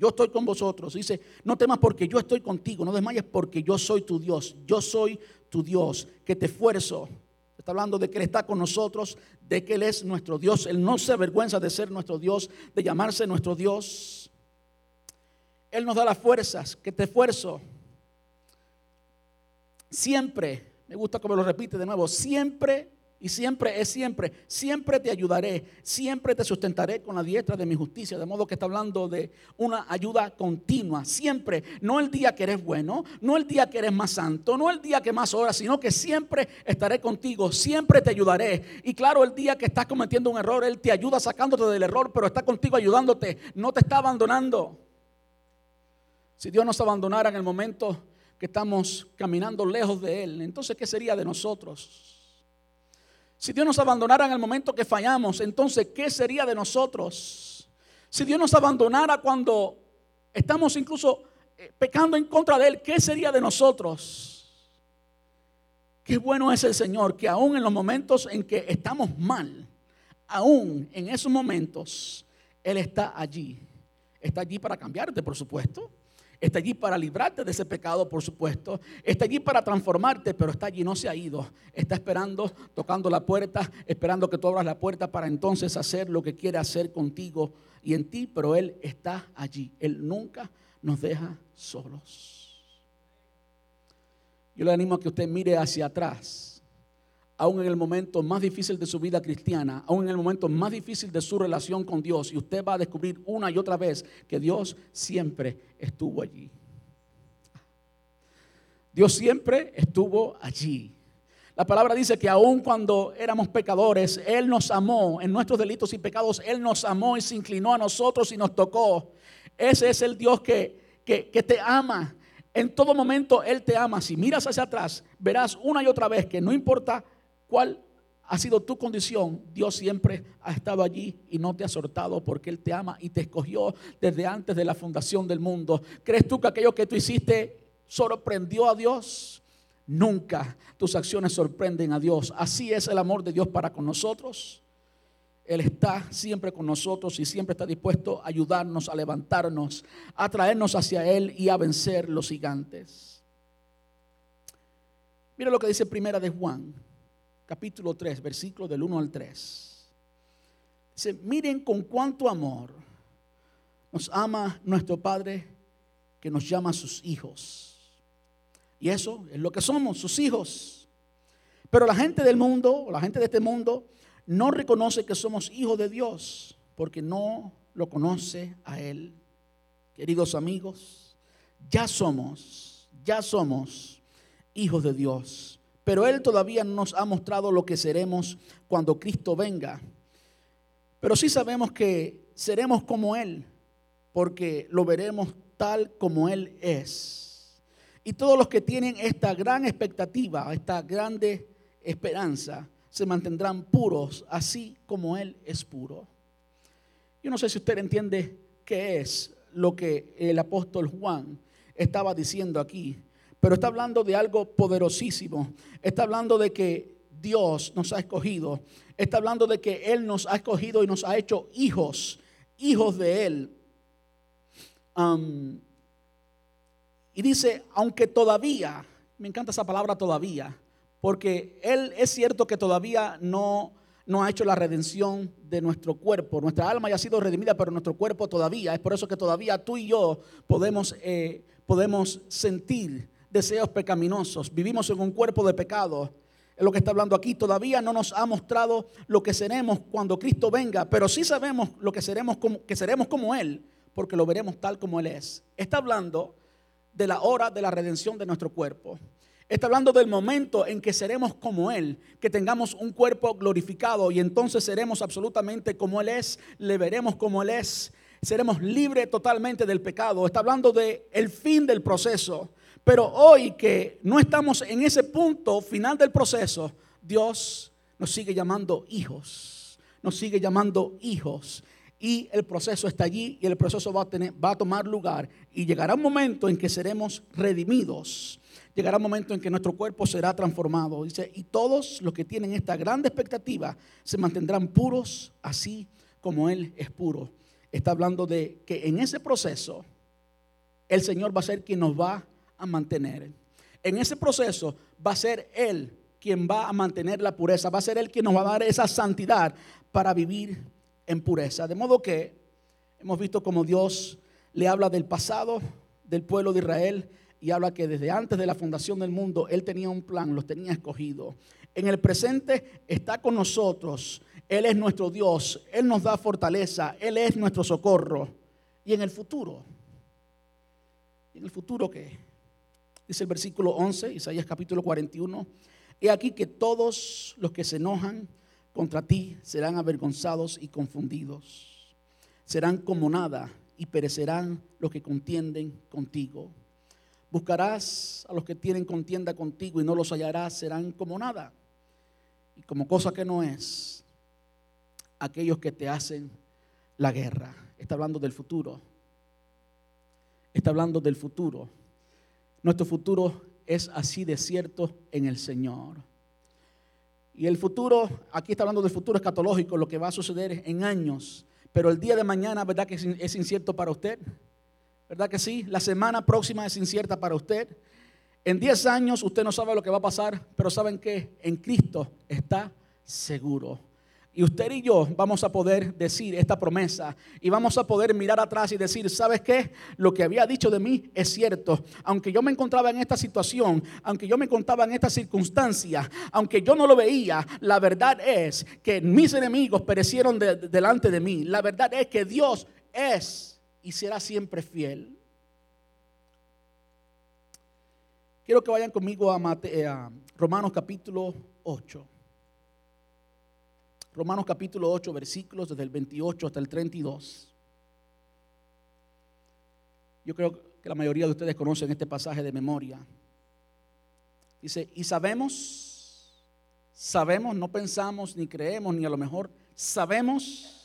Yo estoy con vosotros. Dice, no temas porque yo estoy contigo, no desmayes porque yo soy tu Dios, yo soy tu Dios, que te esfuerzo. Está hablando de que Él está con nosotros, de que Él es nuestro Dios. Él no se avergüenza de ser nuestro Dios, de llamarse nuestro Dios. Él nos da las fuerzas, que te esfuerzo. Siempre, me gusta como lo repite de nuevo, siempre y siempre es siempre, siempre te ayudaré, siempre te sustentaré con la diestra de mi justicia. De modo que está hablando de una ayuda continua, siempre. No el día que eres bueno, no el día que eres más santo, no el día que más horas, sino que siempre estaré contigo, siempre te ayudaré. Y claro, el día que estás cometiendo un error, Él te ayuda sacándote del error, pero está contigo ayudándote, no te está abandonando. Si Dios nos abandonara en el momento que estamos caminando lejos de Él, entonces ¿qué sería de nosotros? Si Dios nos abandonara en el momento que fallamos, entonces, ¿qué sería de nosotros? Si Dios nos abandonara cuando estamos incluso eh, pecando en contra de Él, ¿qué sería de nosotros? Qué bueno es el Señor que aún en los momentos en que estamos mal, aún en esos momentos, Él está allí. Está allí para cambiarte, por supuesto. Está allí para librarte de ese pecado, por supuesto. Está allí para transformarte, pero está allí, no se ha ido. Está esperando, tocando la puerta, esperando que tú abras la puerta para entonces hacer lo que quiere hacer contigo y en ti, pero Él está allí. Él nunca nos deja solos. Yo le animo a que usted mire hacia atrás aún en el momento más difícil de su vida cristiana, aún en el momento más difícil de su relación con Dios, y usted va a descubrir una y otra vez que Dios siempre estuvo allí. Dios siempre estuvo allí. La palabra dice que aun cuando éramos pecadores, Él nos amó en nuestros delitos y pecados, Él nos amó y se inclinó a nosotros y nos tocó. Ese es el Dios que, que, que te ama. En todo momento Él te ama. Si miras hacia atrás, verás una y otra vez que no importa cuál ha sido tu condición, Dios siempre ha estado allí y no te ha soltado porque Él te ama y te escogió desde antes de la fundación del mundo. ¿Crees tú que aquello que tú hiciste sorprendió a Dios? Nunca tus acciones sorprenden a Dios. Así es el amor de Dios para con nosotros. Él está siempre con nosotros y siempre está dispuesto a ayudarnos, a levantarnos, a traernos hacia Él y a vencer los gigantes. Mira lo que dice Primera de Juan capítulo 3, versículo del 1 al 3. Dice, miren con cuánto amor nos ama nuestro Padre que nos llama sus hijos. Y eso es lo que somos, sus hijos. Pero la gente del mundo, la gente de este mundo, no reconoce que somos hijos de Dios porque no lo conoce a Él. Queridos amigos, ya somos, ya somos hijos de Dios pero Él todavía no nos ha mostrado lo que seremos cuando Cristo venga. Pero sí sabemos que seremos como Él, porque lo veremos tal como Él es. Y todos los que tienen esta gran expectativa, esta grande esperanza, se mantendrán puros, así como Él es puro. Yo no sé si usted entiende qué es lo que el apóstol Juan estaba diciendo aquí pero está hablando de algo poderosísimo. Está hablando de que Dios nos ha escogido. Está hablando de que Él nos ha escogido y nos ha hecho hijos, hijos de Él. y dice, aunque todavía, me encanta esa palabra todavía, porque Él es cierto que todavía no, no ha hecho la redención de nuestro cuerpo. Nuestra alma ya ha sido redimida, pero nuestro cuerpo todavía. Es por eso que todavía tú y yo podemos, eh, podemos sentir deseos pecaminosos. Vivimos en un cuerpo de pecado. Es lo que está hablando aquí. Todavía no nos ha mostrado lo que seremos cuando Cristo venga, pero sí sabemos lo que seremos como, que seremos como Él, porque lo veremos tal como Él es. Está hablando de la hora de la redención de nuestro cuerpo. Está hablando del momento en que seremos como Él, que tengamos un cuerpo glorificado y entonces seremos absolutamente como Él es, le veremos como Él es, seremos libres totalmente del pecado. Está hablando de el fin del proceso. Pero hoy que no estamos en ese punto final del proceso, Dios nos sigue llamando hijos, nos sigue llamando hijos. Y el proceso está allí y el proceso va a, tener, va a tomar lugar. Y llegará un momento en que seremos redimidos llegará un momento en que nuestro cuerpo será transformado. Dice, y todos los que tienen esta grande expectativa se mantendrán puros así como Él es puro. Está hablando de que en ese proceso el Señor va a ser quien nos va a mantener. En ese proceso va a ser Él quien va a mantener la pureza, va a ser Él quien nos va a dar esa santidad para vivir en pureza. De modo que hemos visto como Dios le habla del pasado del pueblo de Israel y habla que desde antes de la fundación del mundo Él tenía un plan, los tenía escogido. En el presente está con nosotros. Él es nuestro Dios. Él nos da fortaleza. Él es nuestro socorro. Y en el futuro. ¿En el futuro qué? Dice el versículo 11, Isaías capítulo 41. He aquí que todos los que se enojan contra ti serán avergonzados y confundidos. Serán como nada y perecerán los que contienden contigo. Buscarás a los que tienen contienda contigo y no los hallarás, serán como nada. Y como cosa que no es, aquellos que te hacen la guerra. Está hablando del futuro. Está hablando del futuro. Nuestro futuro es así de cierto en el Señor. Y el futuro, aquí está hablando del futuro escatológico, lo que va a suceder en años. Pero el día de mañana, ¿verdad que es incierto para usted? ¿Verdad que sí? La semana próxima es incierta para usted. En 10 años usted no sabe lo que va a pasar, pero ¿saben que En Cristo está seguro. Y usted y yo vamos a poder decir esta promesa y vamos a poder mirar atrás y decir, ¿sabes qué? Lo que había dicho de mí es cierto. Aunque yo me encontraba en esta situación, aunque yo me encontraba en esta circunstancia, aunque yo no lo veía, la verdad es que mis enemigos perecieron delante de mí. La verdad es que Dios es y será siempre fiel. Quiero que vayan conmigo a, eh, a Romanos capítulo 8. Romanos capítulo 8, versículos desde el 28 hasta el 32. Yo creo que la mayoría de ustedes conocen este pasaje de memoria. Dice, y sabemos, sabemos, no pensamos ni creemos, ni a lo mejor sabemos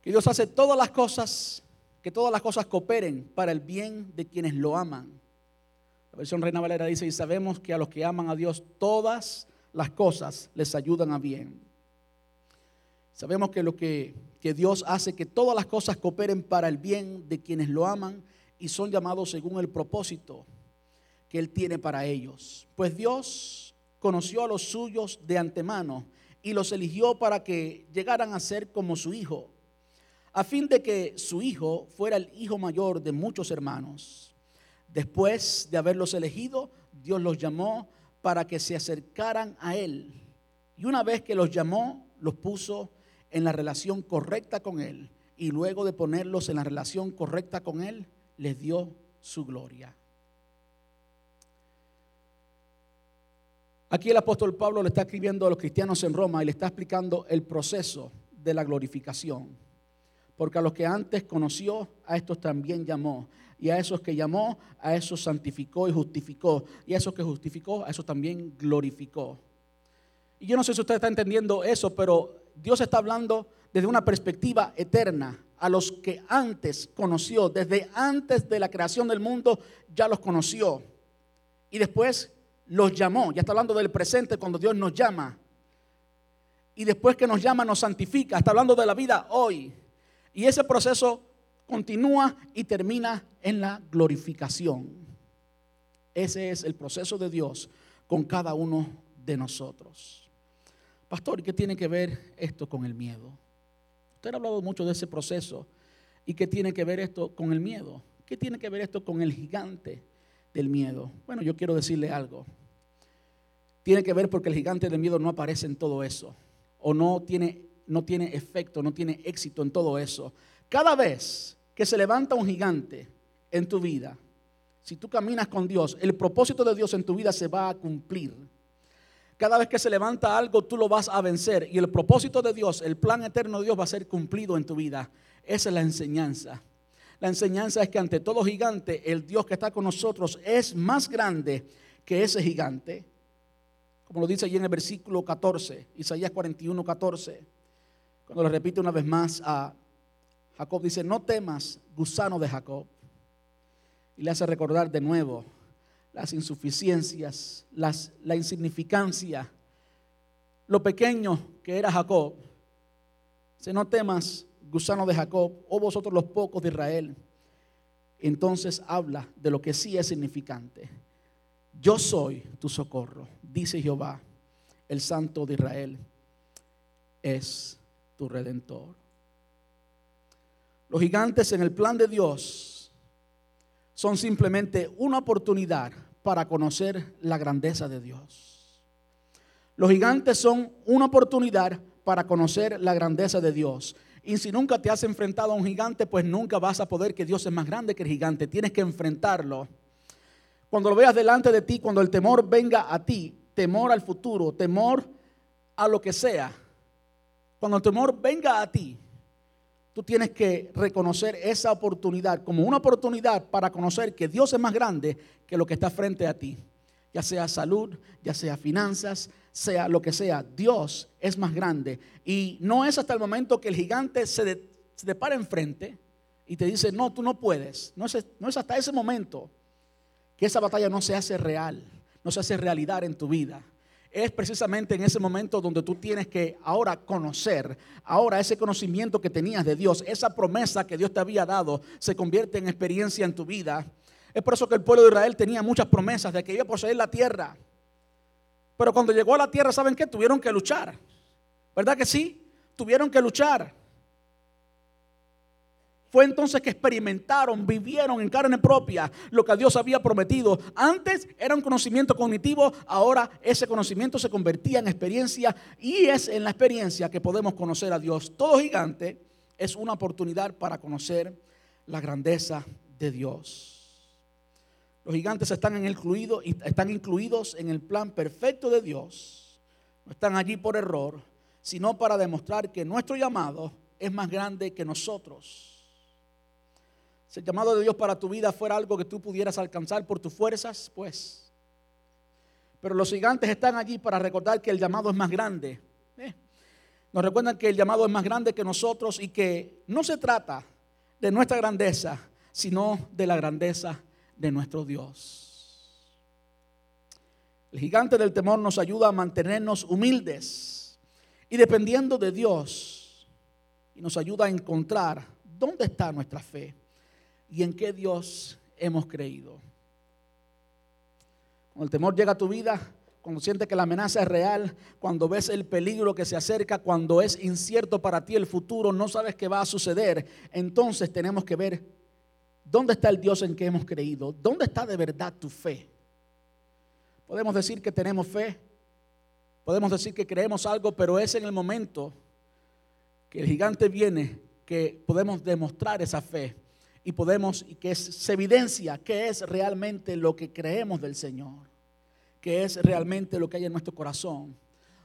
que Dios hace todas las cosas, que todas las cosas cooperen para el bien de quienes lo aman. La versión Reina Valera dice, y sabemos que a los que aman a Dios todas las cosas les ayudan a bien. Sabemos que lo que, que Dios hace, que todas las cosas cooperen para el bien de quienes lo aman y son llamados según el propósito que Él tiene para ellos. Pues Dios conoció a los suyos de antemano y los eligió para que llegaran a ser como su Hijo a fin de que su hijo fuera el hijo mayor de muchos hermanos. Después de haberlos elegido, Dios los llamó para que se acercaran a Él. Y una vez que los llamó, los puso en la relación correcta con Él. Y luego de ponerlos en la relación correcta con Él, les dio su gloria. Aquí el apóstol Pablo le está escribiendo a los cristianos en Roma y le está explicando el proceso de la glorificación. Porque a los que antes conoció, a estos también llamó. Y a esos que llamó, a esos santificó y justificó. Y a esos que justificó, a esos también glorificó. Y yo no sé si usted está entendiendo eso, pero Dios está hablando desde una perspectiva eterna. A los que antes conoció, desde antes de la creación del mundo, ya los conoció. Y después los llamó. Ya está hablando del presente cuando Dios nos llama. Y después que nos llama, nos santifica. Está hablando de la vida hoy. Y ese proceso continúa y termina en la glorificación. Ese es el proceso de Dios con cada uno de nosotros. Pastor, ¿qué tiene que ver esto con el miedo? Usted ha hablado mucho de ese proceso. ¿Y qué tiene que ver esto con el miedo? ¿Qué tiene que ver esto con el gigante del miedo? Bueno, yo quiero decirle algo. Tiene que ver porque el gigante del miedo no aparece en todo eso. O no tiene no tiene efecto, no tiene éxito en todo eso. Cada vez que se levanta un gigante en tu vida, si tú caminas con Dios, el propósito de Dios en tu vida se va a cumplir. Cada vez que se levanta algo, tú lo vas a vencer. Y el propósito de Dios, el plan eterno de Dios va a ser cumplido en tu vida. Esa es la enseñanza. La enseñanza es que ante todo gigante, el Dios que está con nosotros es más grande que ese gigante. Como lo dice allí en el versículo 14, Isaías 41, 14. Cuando lo repite una vez más a Jacob, dice, no temas, gusano de Jacob y le hace recordar de nuevo las insuficiencias, las, la insignificancia, lo pequeño que era Jacob. Si no temas, gusano de Jacob, o oh vosotros los pocos de Israel. Entonces habla de lo que sí es significante. Yo soy tu socorro, dice Jehová, el Santo de Israel, es tu redentor. Los gigantes en el plan de Dios son simplemente una oportunidad para conocer la grandeza de Dios. Los gigantes son una oportunidad para conocer la grandeza de Dios. Y si nunca te has enfrentado a un gigante, pues nunca vas a poder que Dios es más grande que el gigante. Tienes que enfrentarlo. Cuando lo veas delante de ti, cuando el temor venga a ti, temor al futuro, temor a lo que sea, cuando el temor venga a ti, tú tienes que reconocer esa oportunidad como una oportunidad para conocer que Dios es más grande que lo que está frente a ti. Ya sea salud, ya sea finanzas, sea lo que sea, Dios es más grande. Y no es hasta el momento que el gigante se, te para enfrente y te dice, no, tú no puedes. No es, no es hasta ese momento que esa batalla no se hace real, no se hace realidad en tu vida es precisamente en ese momento donde tú tienes que ahora conocer, ahora ese conocimiento que tenías de Dios, esa promesa que Dios te había dado, se convierte en experiencia en tu vida. Es por eso que el pueblo de Israel tenía muchas promesas de que iba a poseer la tierra. Pero cuando llegó a la tierra, ¿saben qué? Tuvieron que luchar. ¿Verdad que sí? Tuvieron que luchar. Fue entonces que experimentaron, vivieron en carne propia lo que Dios había prometido. Antes era un conocimiento cognitivo, ahora ese conocimiento se convertía en experiencia y es en la experiencia que podemos conocer a Dios. Todo gigante es una oportunidad para conocer la grandeza de Dios. Los gigantes están, incluidos, están incluidos en el plan perfecto de Dios. No están allí por error, sino para demostrar que nuestro llamado es más grande que nosotros. Si el llamado de Dios para tu vida fuera algo que tú pudieras alcanzar por tus fuerzas, pues. Pero los gigantes están allí para recordar que el llamado es más grande. ¿eh? Nos recuerdan que el llamado es más grande que nosotros y que no se trata de nuestra grandeza, sino de la grandeza de nuestro Dios. El gigante del temor nos ayuda a mantenernos humildes y dependiendo de Dios y nos ayuda a encontrar dónde está nuestra fe y en qué Dios hemos creído. Cuando el temor llega a tu vida, cuando sientes que la amenaza es real, cuando ves el peligro que se acerca, cuando es incierto para ti el futuro, no sabes qué va a suceder, entonces tenemos que ver dónde está el Dios en que hemos creído, dónde está de verdad tu fe. Podemos decir que tenemos fe, podemos decir que creemos algo, pero es en el momento que el gigante viene que podemos demostrar esa fe y podemos, y que se evidencia que es realmente lo que creemos del Señor, que es realmente lo que hay en nuestro corazón,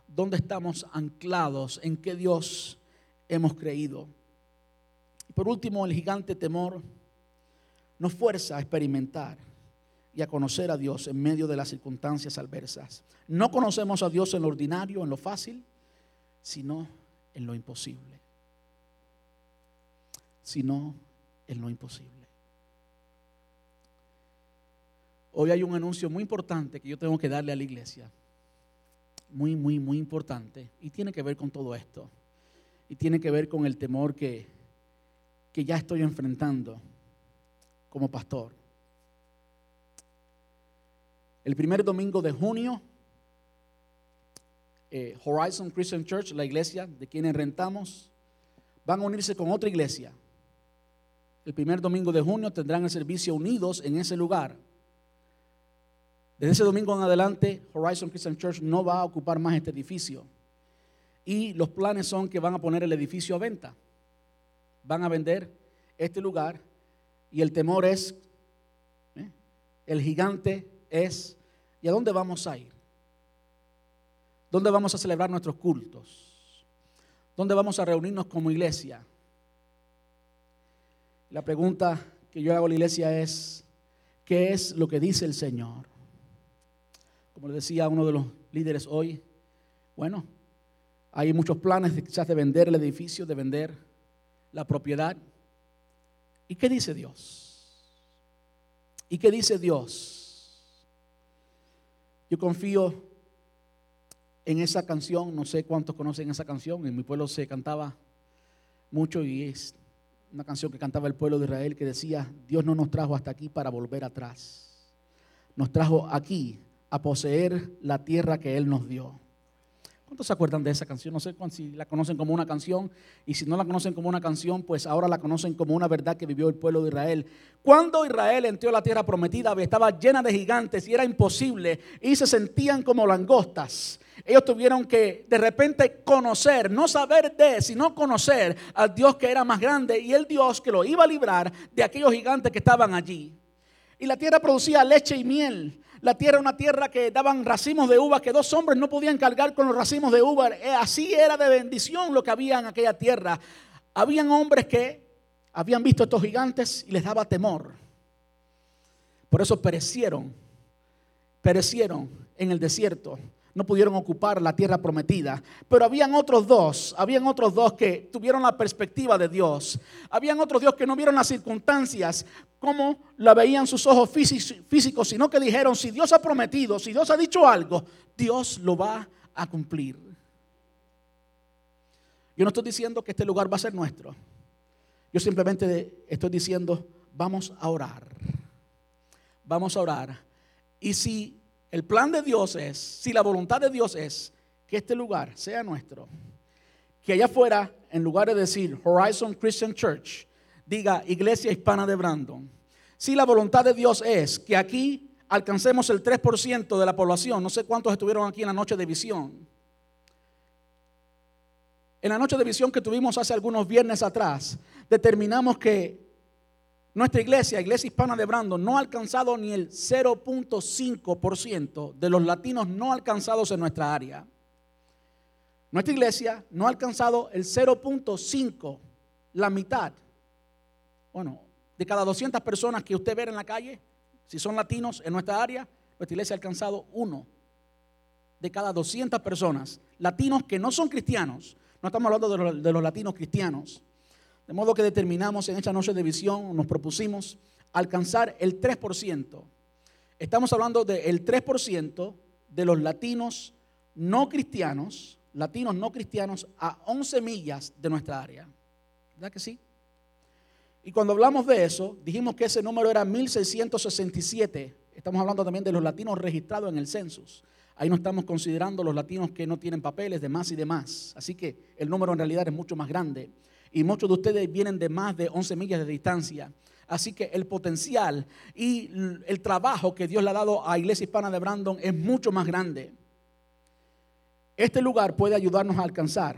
dónde estamos anclados, en qué Dios hemos creído. Y por último, el gigante temor nos fuerza a experimentar y a conocer a Dios en medio de las circunstancias adversas. No conocemos a Dios en lo ordinario, en lo fácil, sino en lo imposible. Sino en lo imposible. Hoy hay un anuncio muy importante que yo tengo que darle a la iglesia. Muy, muy, muy importante. Y tiene que ver con todo esto. Y tiene que ver con el temor que, que ya estoy enfrentando como pastor. El primer domingo de junio, eh, Horizon Christian Church, la iglesia de quienes rentamos, van a unirse con otra iglesia el primer domingo de junio tendrán el servicio unidos en ese lugar. Desde ese domingo en adelante, Horizon Christian Church no va a ocupar más este edificio. Y los planes son que van a poner el edificio a venta. Van a vender este lugar y el temor es ¿eh? el gigante es, ¿y a dónde vamos a ir? ¿Dónde vamos a celebrar nuestros cultos? ¿Dónde vamos a reunirnos como iglesia? La pregunta que yo hago a la iglesia es, ¿qué es lo que dice el Señor? Como le decía uno de los líderes hoy, bueno, hay muchos planes quizás de vender el edificio, de vender la propiedad. ¿Y qué dice Dios? ¿Y qué dice Dios? Yo confío en esa canción, no sé cuántos conocen esa canción, en mi pueblo se cantaba mucho y es una canción que cantaba el pueblo de Israel que decía, Dios no nos trajo hasta aquí para volver atrás, nos trajo aquí a poseer la tierra que Él nos dio. ¿Cuántos se acuerdan de esa canción? No sé si la conocen como una canción y si no la conocen como una canción, pues ahora la conocen como una verdad que vivió el pueblo de Israel. Cuando Israel entró a la tierra prometida, estaba llena de gigantes y era imposible y se sentían como langostas. Ellos tuvieron que de repente conocer, no saber de, sino conocer al Dios que era más grande y el Dios que lo iba a librar de aquellos gigantes que estaban allí. Y la tierra producía leche y miel. La tierra una tierra que daban racimos de uva que dos hombres no podían cargar con los racimos de uva. Eh, así era de bendición lo que había en aquella tierra. Habían hombres que habían visto estos gigantes y les daba temor. Por eso perecieron, perecieron en el desierto no pudieron ocupar la tierra prometida. Pero habían otros dos, habían otros dos que tuvieron la perspectiva de Dios. Habían otros Dios que no vieron las circunstancias como la veían sus ojos físicos, sino que dijeron, si Dios ha prometido, si Dios ha dicho algo, Dios lo va a cumplir. Yo no estoy diciendo que este lugar va a ser nuestro. Yo simplemente estoy diciendo, vamos a orar. Vamos a orar. Y si el plan de Dios es, si la voluntad de Dios es que este lugar sea nuestro, que allá afuera, en lugar de decir Horizon Christian Church, diga Iglesia Hispana de Brandon. Si la voluntad de Dios es que aquí alcancemos el 3% de la población, no sé cuántos estuvieron aquí en la noche de visión. En la noche de visión que tuvimos hace algunos viernes atrás, determinamos que nuestra iglesia, Iglesia Hispana de Brandon, no ha alcanzado ni el 0.5% de los latinos no alcanzados en nuestra área. Nuestra iglesia no ha alcanzado el 0.5, la mitad. Bueno, de cada 200 personas que usted ve en la calle, si son latinos en nuestra área, nuestra iglesia ha alcanzado uno. De cada 200 personas, latinos que no son cristianos, no estamos hablando de los latinos cristianos, de modo que determinamos en esta noche de visión, nos propusimos alcanzar el 3%. Estamos hablando del 3% de los latinos no cristianos, latinos no cristianos a 11 millas de nuestra área. ¿Verdad que sí? Y cuando hablamos de eso, dijimos que ese número era 1667. Estamos hablando también de los latinos registrados en el census. Ahí no estamos considerando los latinos que no tienen papeles, demás y demás. Así que el número en realidad es mucho más grande y muchos de ustedes vienen de más de 11 millas de distancia. Así que el potencial y el trabajo que Dios le ha dado a Iglesia Hispana de Brandon es mucho más grande. Este lugar puede ayudarnos a alcanzar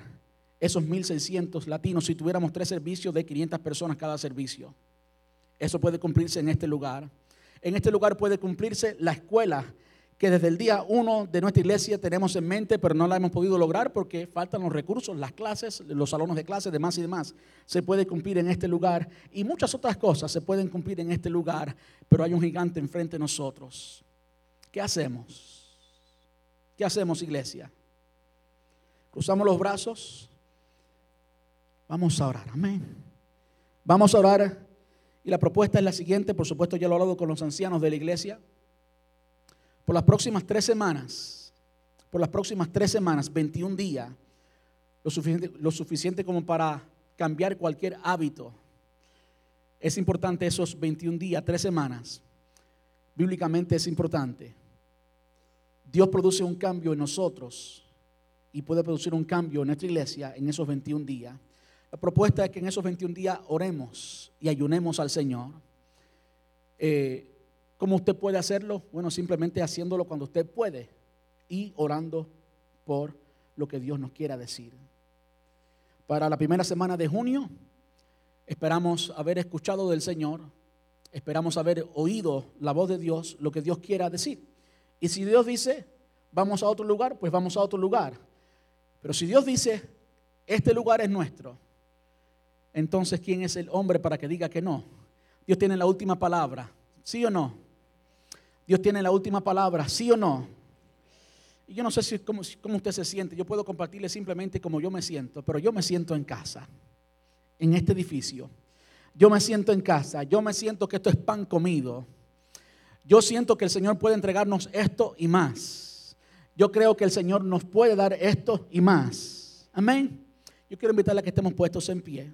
esos 1.600 latinos si tuviéramos tres servicios de 500 personas cada servicio. Eso puede cumplirse en este lugar. En este lugar puede cumplirse la escuela que desde el día uno de nuestra iglesia tenemos en mente, pero no la hemos podido lograr porque faltan los recursos, las clases, los salones de clases, demás y demás. Se puede cumplir en este lugar y muchas otras cosas se pueden cumplir en este lugar, pero hay un gigante enfrente de nosotros. ¿Qué hacemos? ¿Qué hacemos, iglesia? Cruzamos los brazos. Vamos a orar, amén. Vamos a orar y la propuesta es la siguiente, por supuesto ya lo he hablado con los ancianos de la iglesia por las próximas tres semanas, por las próximas tres semanas, 21 días, lo suficiente, lo suficiente como para cambiar cualquier hábito. Es importante esos 21 días, tres semanas. Bíblicamente es importante. Dios produce un cambio en nosotros y puede producir un cambio en nuestra iglesia en esos 21 días. La propuesta es que en esos 21 días oremos y ayunemos al Señor. Eh, ¿Cómo usted puede hacerlo? Bueno, simplemente haciéndolo cuando usted puede y orando por lo que Dios nos quiera decir. Para la primera semana de junio esperamos haber escuchado del Señor esperamos haber oído la voz de Dios, lo que Dios quiera decir. Y si Dios dice, vamos a otro lugar, pues vamos a otro lugar. Pero si Dios dice, este lugar es nuestro, entonces ¿quién es el hombre para que diga que no? Dios tiene la última palabra, ¿sí o no? Dios tiene la última palabra, ¿sí o no? Y yo no sé cómo, cómo usted se siente, yo puedo compartirle simplemente como yo me siento, pero yo me siento en casa, en este edificio. Yo me siento en casa, yo me siento que esto es pan comido. Yo siento que el Señor puede entregarnos esto y más. Yo creo que el Señor nos puede dar esto y más. Amén. Yo quiero invitarle a que estemos puestos en pie.